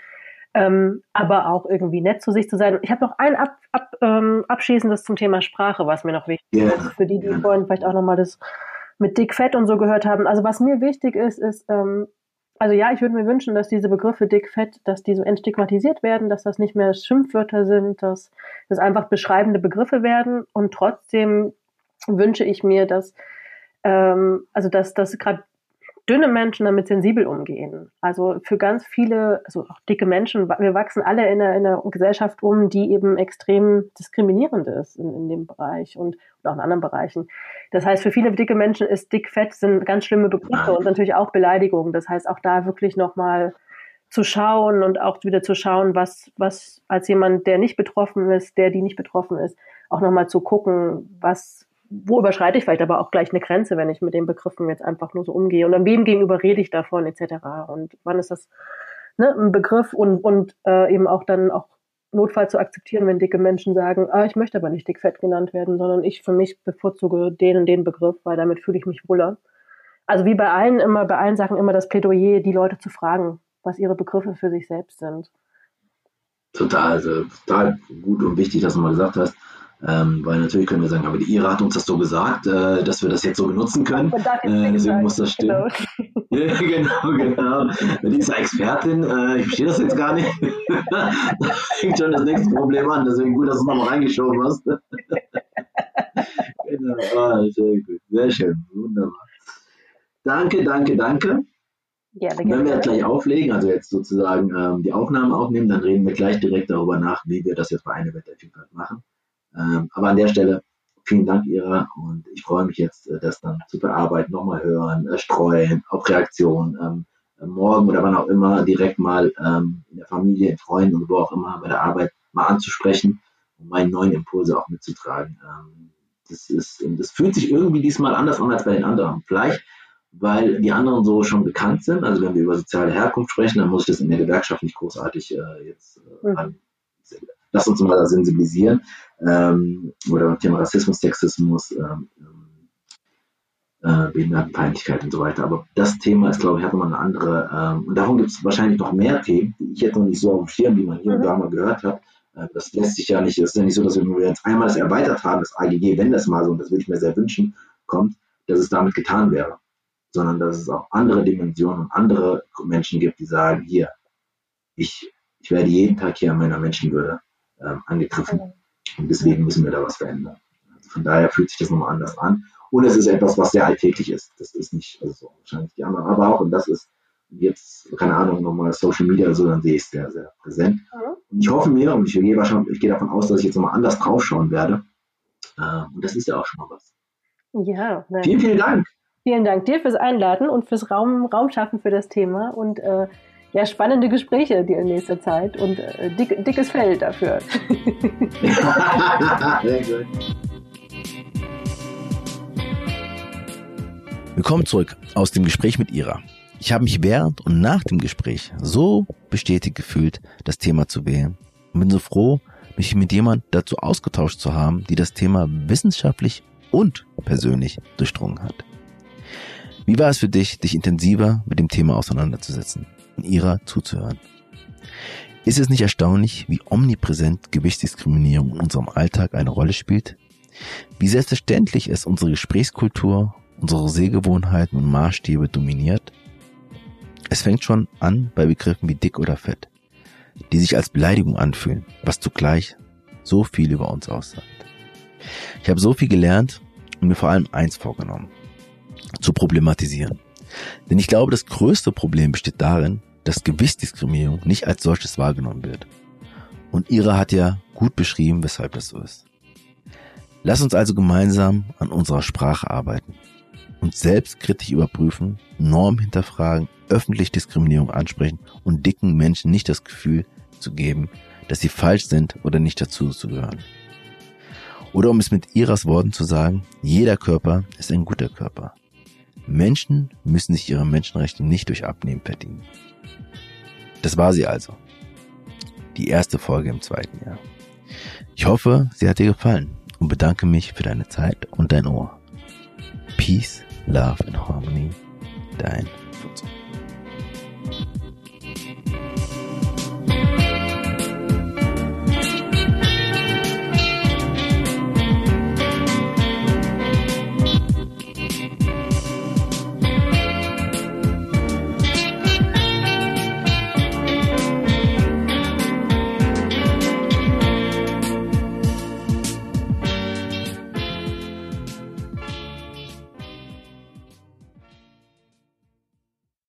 ähm, aber auch irgendwie nett zu sich zu sein. Ich habe noch ein ab, ab, ähm, abschließendes zum Thema Sprache, was mir noch wichtig yeah. ist, für die, die yeah. vorhin vielleicht auch nochmal das mit dick, fett und so gehört haben. Also was mir wichtig ist, ist, ähm, also ja, ich würde mir wünschen, dass diese Begriffe dick, fett, dass die so entstigmatisiert werden, dass das nicht mehr Schimpfwörter sind, dass das einfach beschreibende Begriffe werden und trotzdem wünsche ich mir, dass ähm, also dass, dass gerade dünne Menschen damit sensibel umgehen. Also für ganz viele, also auch dicke Menschen, wir wachsen alle in einer, in einer Gesellschaft um, die eben extrem diskriminierend ist in, in dem Bereich und, und, auch in anderen Bereichen. Das heißt, für viele dicke Menschen ist dick, fett sind ganz schlimme Begriffe und natürlich auch Beleidigungen. Das heißt, auch da wirklich nochmal zu schauen und auch wieder zu schauen, was, was als jemand, der nicht betroffen ist, der, die nicht betroffen ist, auch nochmal zu gucken, was, wo überschreite ich vielleicht aber auch gleich eine Grenze, wenn ich mit den Begriffen jetzt einfach nur so umgehe und an wem gegenüber rede ich davon etc. Und wann ist das ne, ein Begriff und, und äh, eben auch dann auch Notfall zu akzeptieren, wenn dicke Menschen sagen, ah, ich möchte aber nicht dickfett genannt werden, sondern ich für mich bevorzuge den und den Begriff, weil damit fühle ich mich wohler. Also wie bei allen immer, bei allen Sachen immer das Plädoyer, die Leute zu fragen, was ihre Begriffe für sich selbst sind. Total, also total gut und wichtig, dass du mal gesagt hast, ähm, weil natürlich können wir sagen, aber die IRA hat uns das so gesagt, äh, dass wir das jetzt so benutzen können. Äh, deswegen muss das stimmen. Genau. genau, genau. Die ist Expertin. Äh, ich verstehe das jetzt gar nicht. da fängt schon das nächste Problem an. Deswegen gut, dass du es nochmal reingeschoben hast. genau. Ah, sehr gut. Sehr schön. Wunderbar. Danke, danke, danke. Ja, Wenn wir jetzt gleich auflegen, also jetzt sozusagen ähm, die Aufnahmen aufnehmen, dann reden wir gleich direkt darüber nach, wie wir das jetzt bei einer Wettervielfalt machen. Ähm, aber an der Stelle vielen Dank Ira und ich freue mich jetzt, äh, das dann zu bearbeiten, nochmal hören, äh, streuen, auf Reaktionen, ähm, äh, morgen oder wann auch immer direkt mal ähm, in der Familie, in Freunden und wo auch immer bei der Arbeit mal anzusprechen und meine neuen Impulse auch mitzutragen. Das ist, das fühlt sich irgendwie diesmal anders an als bei den anderen. Vielleicht, weil die anderen so schon bekannt sind. Also wenn wir über soziale Herkunft sprechen, dann muss ich das in der Gewerkschaft nicht großartig jetzt äh, mhm lass uns mal da sensibilisieren. Ähm, oder beim Thema Rassismus, Sexismus, ähm, äh, Behindertenfeindlichkeit und so weiter. Aber das Thema ist, glaube ich, hat nochmal eine andere, ähm, und davon gibt es wahrscheinlich noch mehr Themen, die ich jetzt noch nicht so auf dem Schirm, wie man hier und da mal gehört hat. Äh, das lässt sich ja nicht, es ist ja nicht so, dass wir nur jetzt einmal das erweitert haben, das AGG, wenn das mal so, und das würde ich mir sehr wünschen, kommt, dass es damit getan wäre. Sondern dass es auch andere Dimensionen und andere Menschen gibt, die sagen, hier, ich, ich werde jeden Tag hier an meiner Menschenwürde äh, angegriffen. Und deswegen müssen wir da was verändern. Also von daher fühlt sich das nochmal anders an. Und es ist etwas, was sehr alltäglich ist. Das ist nicht, also so wahrscheinlich die anderen, aber auch, und das ist jetzt, keine Ahnung, nochmal Social Media oder so, dann sehe ich es sehr, sehr präsent. Mhm. Und ich hoffe mir, und ich gehe wahrscheinlich, ich gehe davon aus, dass ich jetzt nochmal anders draufschauen werde. Äh, und das ist ja auch schon mal was. Ja. Nein. Vielen, vielen Dank. Vielen Dank dir fürs Einladen und fürs Raum, Raum schaffen für das Thema. Und äh, ja, spannende Gespräche die in nächster Zeit und äh, dick, dickes Fell dafür. Sehr gut. Willkommen zurück aus dem Gespräch mit Ira. Ich habe mich während und nach dem Gespräch so bestätigt gefühlt, das Thema zu wählen und bin so froh, mich mit jemand dazu ausgetauscht zu haben, die das Thema wissenschaftlich und persönlich durchdrungen hat. Wie war es für dich, dich intensiver mit dem Thema auseinanderzusetzen? Ihrer zuzuhören. Ist es nicht erstaunlich, wie omnipräsent Gewichtsdiskriminierung in unserem Alltag eine Rolle spielt? Wie selbstverständlich es unsere Gesprächskultur, unsere Sehgewohnheiten und Maßstäbe dominiert? Es fängt schon an bei Begriffen wie dick oder fett, die sich als Beleidigung anfühlen, was zugleich so viel über uns aussagt. Ich habe so viel gelernt und mir vor allem eins vorgenommen, zu problematisieren. Denn ich glaube, das größte Problem besteht darin, dass Gewichtsdiskriminierung nicht als solches wahrgenommen wird. Und Ira hat ja gut beschrieben, weshalb das so ist. Lass uns also gemeinsam an unserer Sprache arbeiten und selbstkritisch überprüfen, Normen hinterfragen, öffentlich Diskriminierung ansprechen und dicken Menschen nicht das Gefühl zu geben, dass sie falsch sind oder nicht dazu zu gehören. Oder um es mit Iras Worten zu sagen, jeder Körper ist ein guter Körper. Menschen müssen sich ihre Menschenrechte nicht durch Abnehmen verdienen. Das war sie also. Die erste Folge im zweiten Jahr. Ich hoffe, sie hat dir gefallen und bedanke mich für deine Zeit und dein Ohr. Peace, Love and Harmony, dein Futzo.